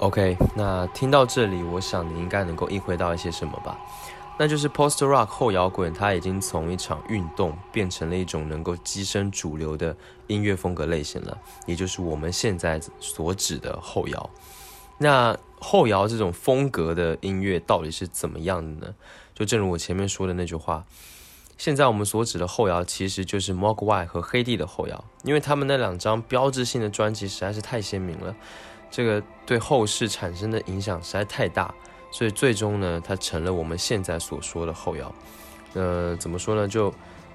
OK，那听到这里，我想你应该能够意会到一些什么吧？那就是 Post Rock 后摇滚，它已经从一场运动变成了一种能够跻身主流的音乐风格类型了，也就是我们现在所指的后摇。那后摇这种风格的音乐到底是怎么样的呢？就正如我前面说的那句话，现在我们所指的后摇其实就是 Mogwai 和黑帝的后摇，因为他们那两张标志性的专辑实在是太鲜明了，这个对后世产生的影响实在太大。所以最终呢，它成了我们现在所说的后摇。呃，怎么说呢？就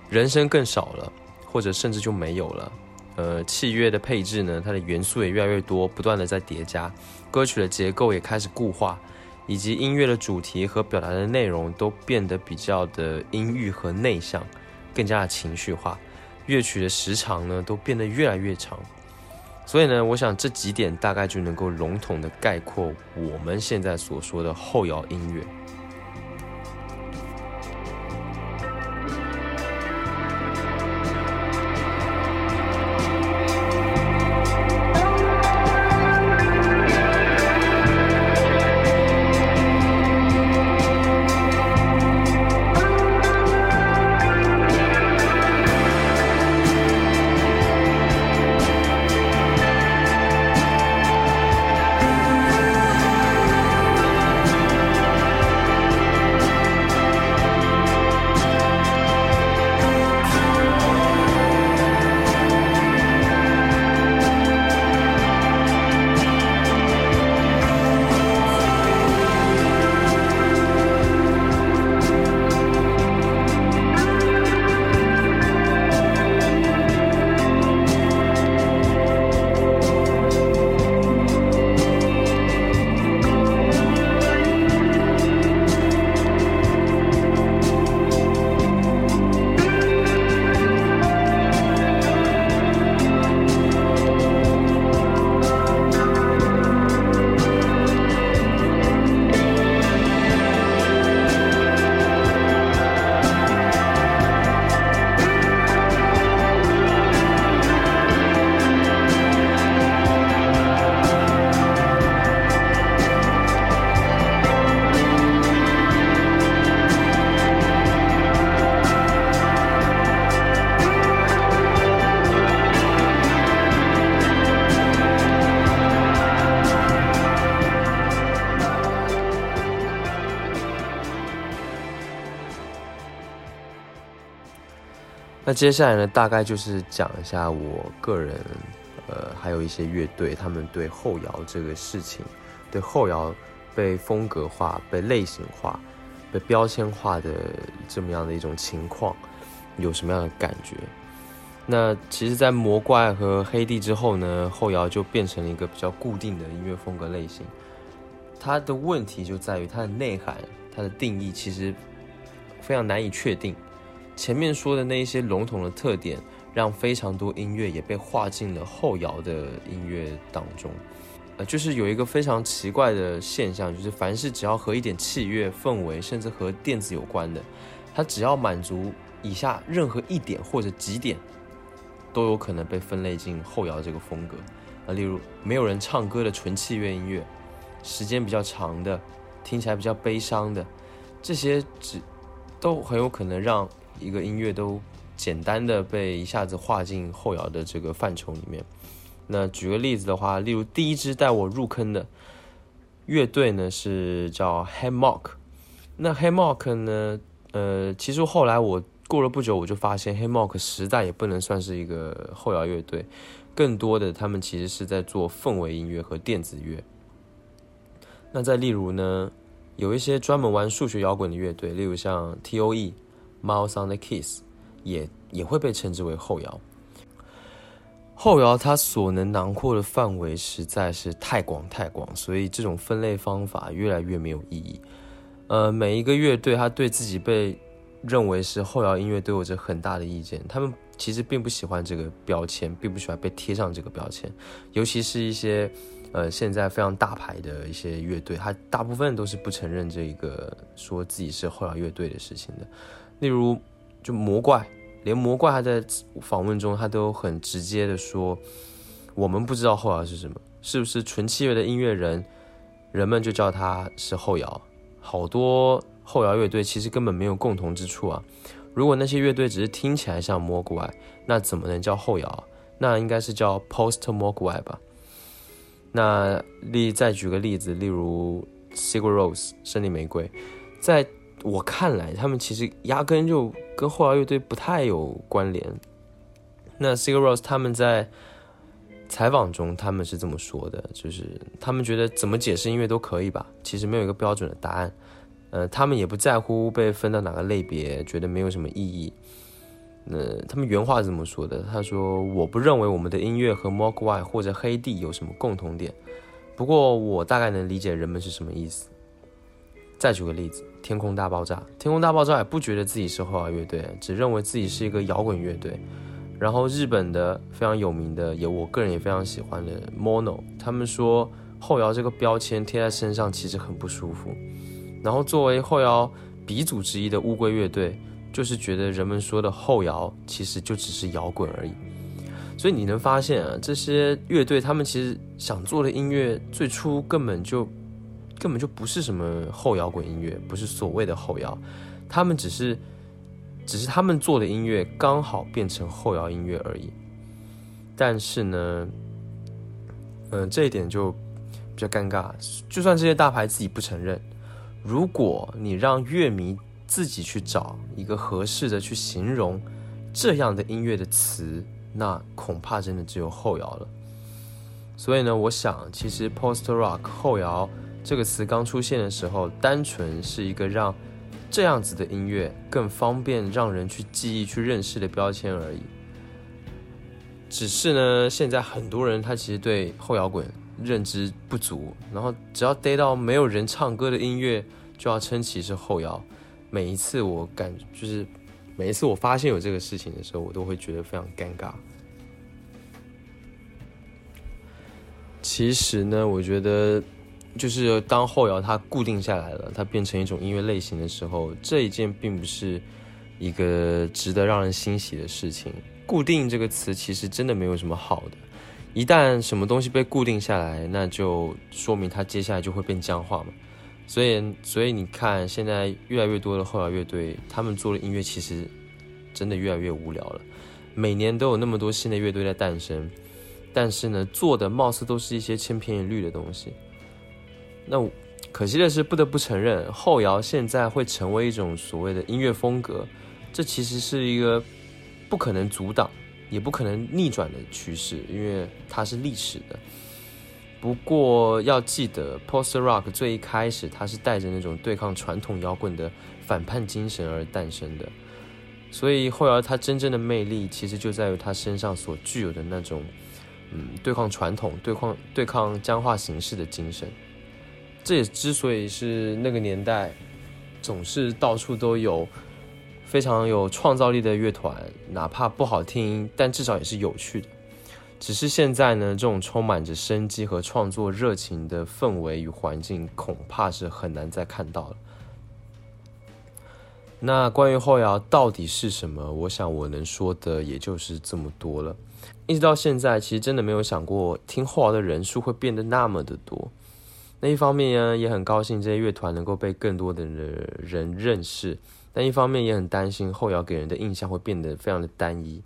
人声更少了，或者甚至就没有了。呃，器乐的配置呢，它的元素也越来越多，不断的在叠加。歌曲的结构也开始固化，以及音乐的主题和表达的内容都变得比较的阴郁和内向，更加的情绪化。乐曲的时长呢，都变得越来越长。所以呢，我想这几点大概就能够笼统的概括我们现在所说的后摇音乐。那接下来呢，大概就是讲一下我个人，呃，还有一些乐队，他们对后摇这个事情，对后摇被风格化、被类型化、被标签化的这么样的一种情况，有什么样的感觉？那其实，在魔怪和黑帝之后呢，后摇就变成了一个比较固定的音乐风格类型。它的问题就在于它的内涵、它的定义其实非常难以确定。前面说的那一些笼统的特点，让非常多音乐也被划进了后摇的音乐当中。呃，就是有一个非常奇怪的现象，就是凡是只要和一点器乐氛围，甚至和电子有关的，它只要满足以下任何一点或者几点，都有可能被分类进后摇这个风格。啊，例如没有人唱歌的纯器乐音乐，时间比较长的，听起来比较悲伤的，这些只都很有可能让。一个音乐都简单的被一下子划进后摇的这个范畴里面。那举个例子的话，例如第一支带我入坑的乐队呢是叫 Hammock。那 Hammock 呢，呃，其实后来我过了不久，我就发现 Hammock 实在也不能算是一个后摇乐队，更多的他们其实是在做氛围音乐和电子乐。那再例如呢，有一些专门玩数学摇滚的乐队，例如像 T.O.E。Mouse on the Kiss 也也会被称之为后摇。后摇它所能囊括的范围实在是太广太广，所以这种分类方法越来越没有意义。呃，每一个乐队他对自己被认为是后摇音乐都有着很大的意见，他们其实并不喜欢这个标签，并不喜欢被贴上这个标签，尤其是一些呃现在非常大牌的一些乐队，他大部分都是不承认这一个说自己是后摇乐队的事情的。例如，就魔怪，连魔怪他在访问中，他都很直接的说，我们不知道后摇是什么，是不是纯器乐的音乐人，人们就叫它是后摇。好多后摇乐队其实根本没有共同之处啊。如果那些乐队只是听起来像 Mogwai，那怎么能叫后摇？那应该是叫 Post Mogwai 吧。那例再举个例子，例如 Sigur Rós 胜利玫瑰，在我看来，他们其实压根就跟后摇乐队不太有关联。那 Sigur Rós 他们在采访中他们是这么说的，就是他们觉得怎么解释音乐都可以吧，其实没有一个标准的答案。呃，他们也不在乎被分到哪个类别，觉得没有什么意义。那他们原话是这么说的：“他说，我不认为我们的音乐和 m o k w i 或者黑地有什么共同点，不过我大概能理解人们是什么意思。”再举个例子，《天空大爆炸》，《天空大爆炸》也不觉得自己是后摇乐队，只认为自己是一个摇滚乐队。然后日本的非常有名的，也我个人也非常喜欢的 Mono，他们说后摇这个标签贴在身上其实很不舒服。然后作为后摇鼻祖之一的乌龟乐队，就是觉得人们说的后摇其实就只是摇滚而已。所以你能发现啊，这些乐队他们其实想做的音乐最初根本就根本就不是什么后摇滚音乐，不是所谓的后摇，他们只是。只是他们做的音乐刚好变成后摇音乐而已，但是呢，嗯，这一点就比较尴尬。就算这些大牌自己不承认，如果你让乐迷自己去找一个合适的去形容这样的音乐的词，那恐怕真的只有后摇了。所以呢，我想，其实 post rock 后摇这个词刚出现的时候，单纯是一个让。这样子的音乐更方便让人去记忆、去认识的标签而已。只是呢，现在很多人他其实对后摇滚认知不足，然后只要逮到没有人唱歌的音乐，就要称其是后摇。每一次我感就是每一次我发现有这个事情的时候，我都会觉得非常尴尬。其实呢，我觉得。就是当后摇它固定下来了，它变成一种音乐类型的时候，这一件并不是一个值得让人欣喜的事情。固定这个词其实真的没有什么好的。一旦什么东西被固定下来，那就说明它接下来就会变僵化嘛。所以，所以你看，现在越来越多的后摇乐队，他们做的音乐其实真的越来越无聊了。每年都有那么多新的乐队在诞生，但是呢，做的貌似都是一些千篇一律的东西。那可惜的是，不得不承认，后摇现在会成为一种所谓的音乐风格，这其实是一个不可能阻挡，也不可能逆转的趋势，因为它是历史的。不过要记得，post rock 最一开始它是带着那种对抗传统摇滚的反叛精神而诞生的，所以后摇它真正的魅力，其实就在于它身上所具有的那种，嗯，对抗传统、对抗对抗僵化形式的精神。这也之所以是那个年代，总是到处都有非常有创造力的乐团，哪怕不好听，但至少也是有趣的。只是现在呢，这种充满着生机和创作热情的氛围与环境，恐怕是很难再看到了。那关于后摇到底是什么？我想我能说的也就是这么多了。一直到现在，其实真的没有想过听后摇的人数会变得那么的多。那一方面呢，也很高兴这些乐团能够被更多的人认识；但一方面也很担心后摇给人的印象会变得非常的单一，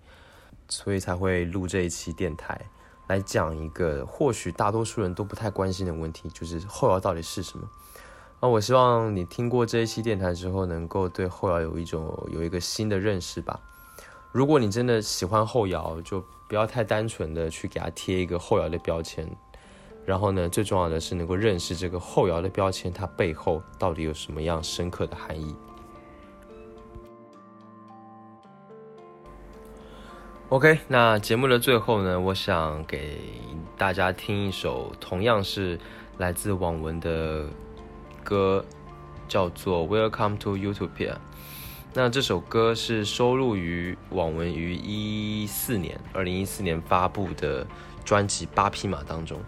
所以才会录这一期电台，来讲一个或许大多数人都不太关心的问题，就是后摇到底是什么。那我希望你听过这一期电台之后，能够对后摇有一种有一个新的认识吧。如果你真的喜欢后摇，就不要太单纯的去给他贴一个后摇的标签。然后呢，最重要的是能够认识这个后摇的标签，它背后到底有什么样深刻的含义。OK，那节目的最后呢，我想给大家听一首同样是来自网文的歌，叫做《Welcome to Utopia》。那这首歌是收录于网文于一四年，二零一四年发布的专辑《八匹马》当中。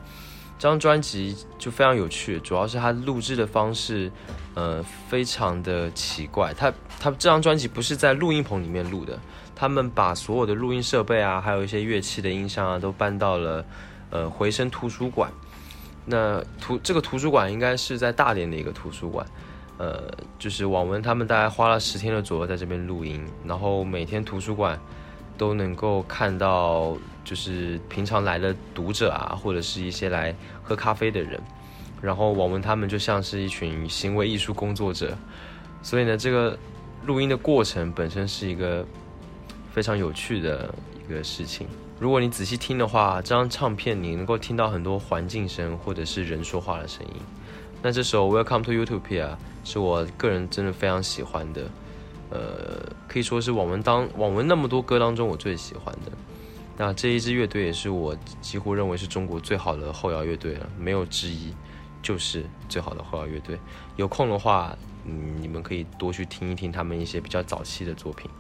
这张专辑就非常有趣，主要是它录制的方式，呃，非常的奇怪。它它这张专辑不是在录音棚里面录的，他们把所有的录音设备啊，还有一些乐器的音箱啊，都搬到了呃回声图书馆。那图这个图书馆应该是在大连的一个图书馆，呃，就是网文他们大概花了十天的左右在这边录音，然后每天图书馆都能够看到，就是平常来的读者啊，或者是一些来喝咖啡的人，然后网文他们就像是一群行为艺术工作者，所以呢，这个录音的过程本身是一个非常有趣的一个事情。如果你仔细听的话，这张唱片你能够听到很多环境声或者是人说话的声音。那这首《Welcome to Utopia》是我个人真的非常喜欢的，呃，可以说是网文当网文那么多歌当中我最喜欢的。那这一支乐队也是我几乎认为是中国最好的后摇乐队了，没有之一，就是最好的后摇乐队。有空的话，嗯，你们可以多去听一听他们一些比较早期的作品。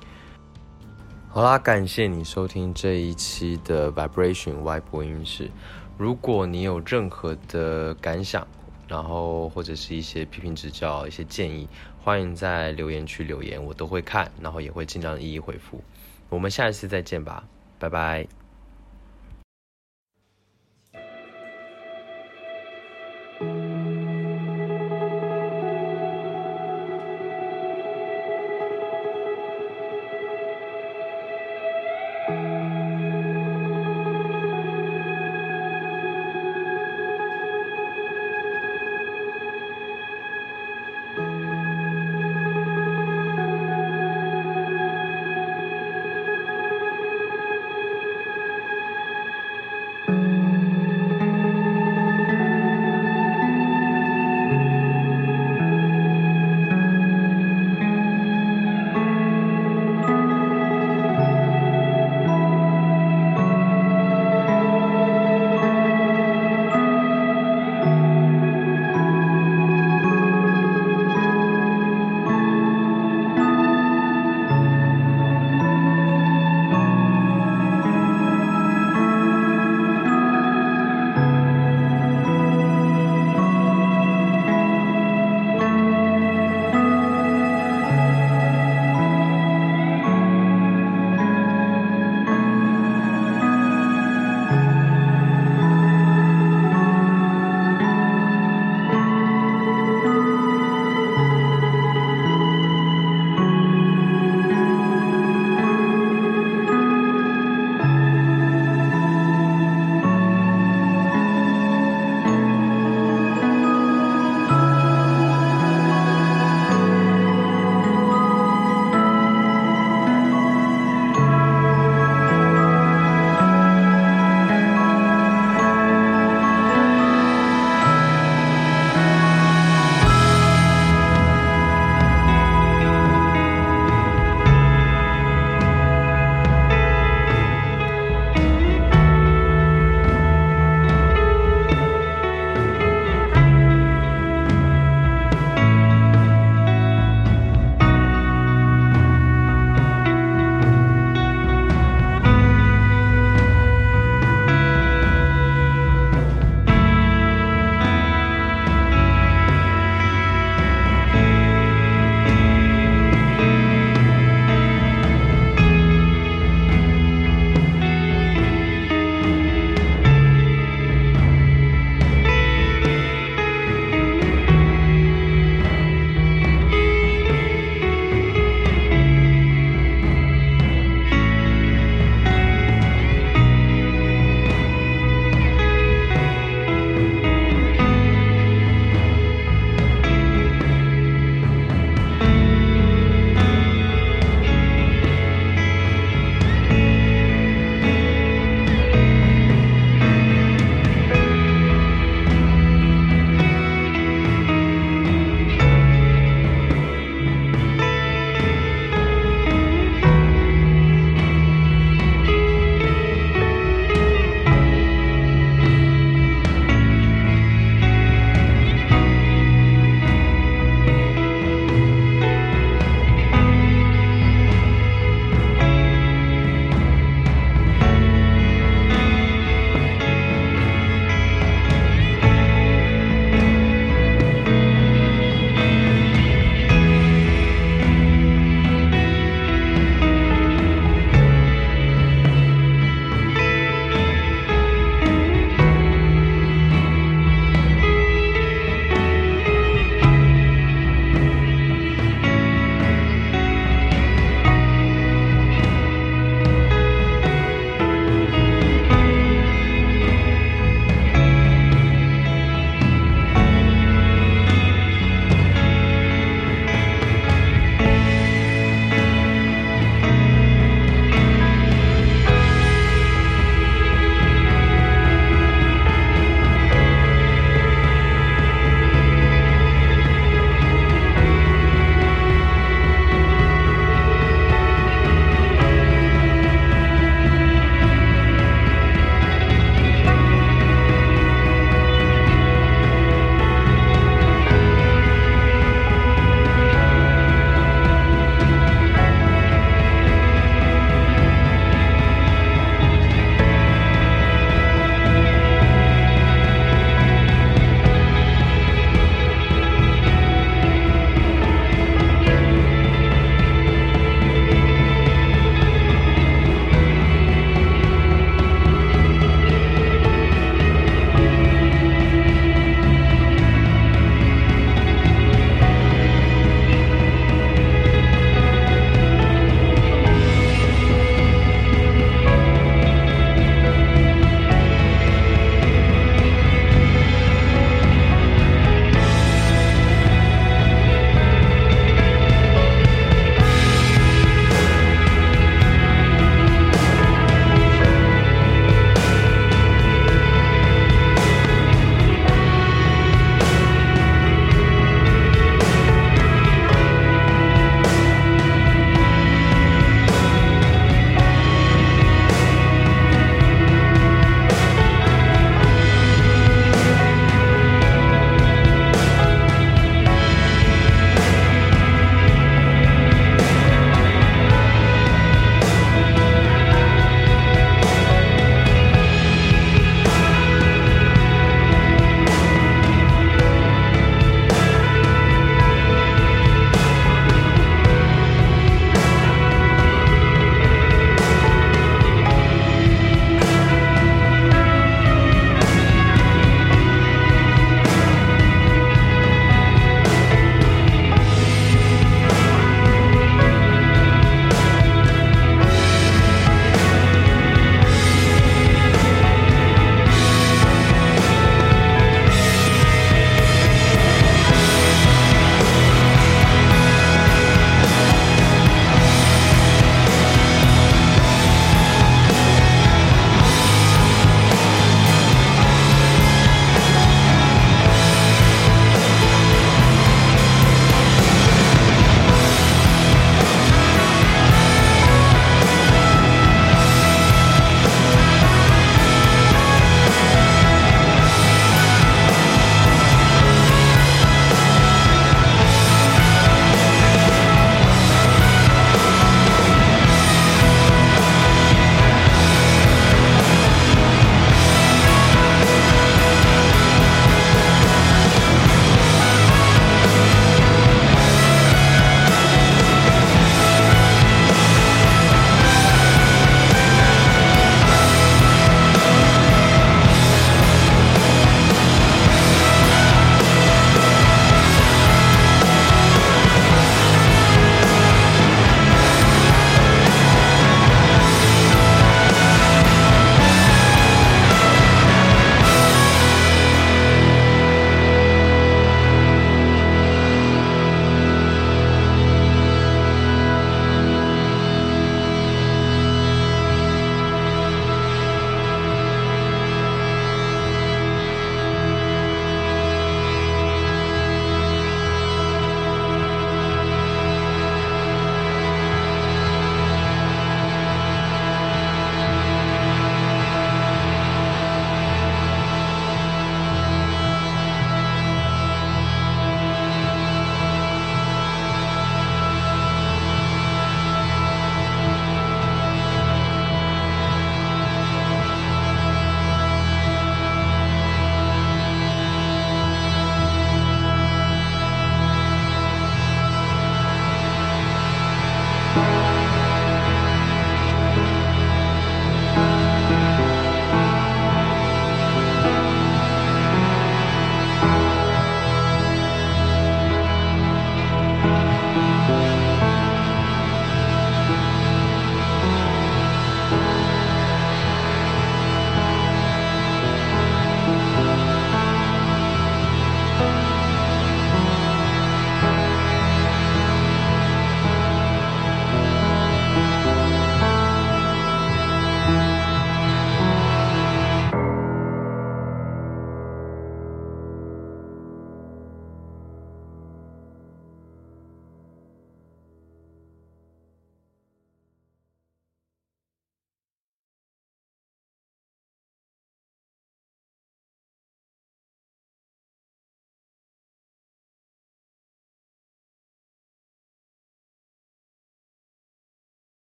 好啦，感谢你收听这一期的 Vibration Y 播音室。如果你有任何的感想，然后或者是一些批评指教、一些建议，欢迎在留言区留言，我都会看，然后也会尽量一一回复。我们下一次再见吧，拜拜。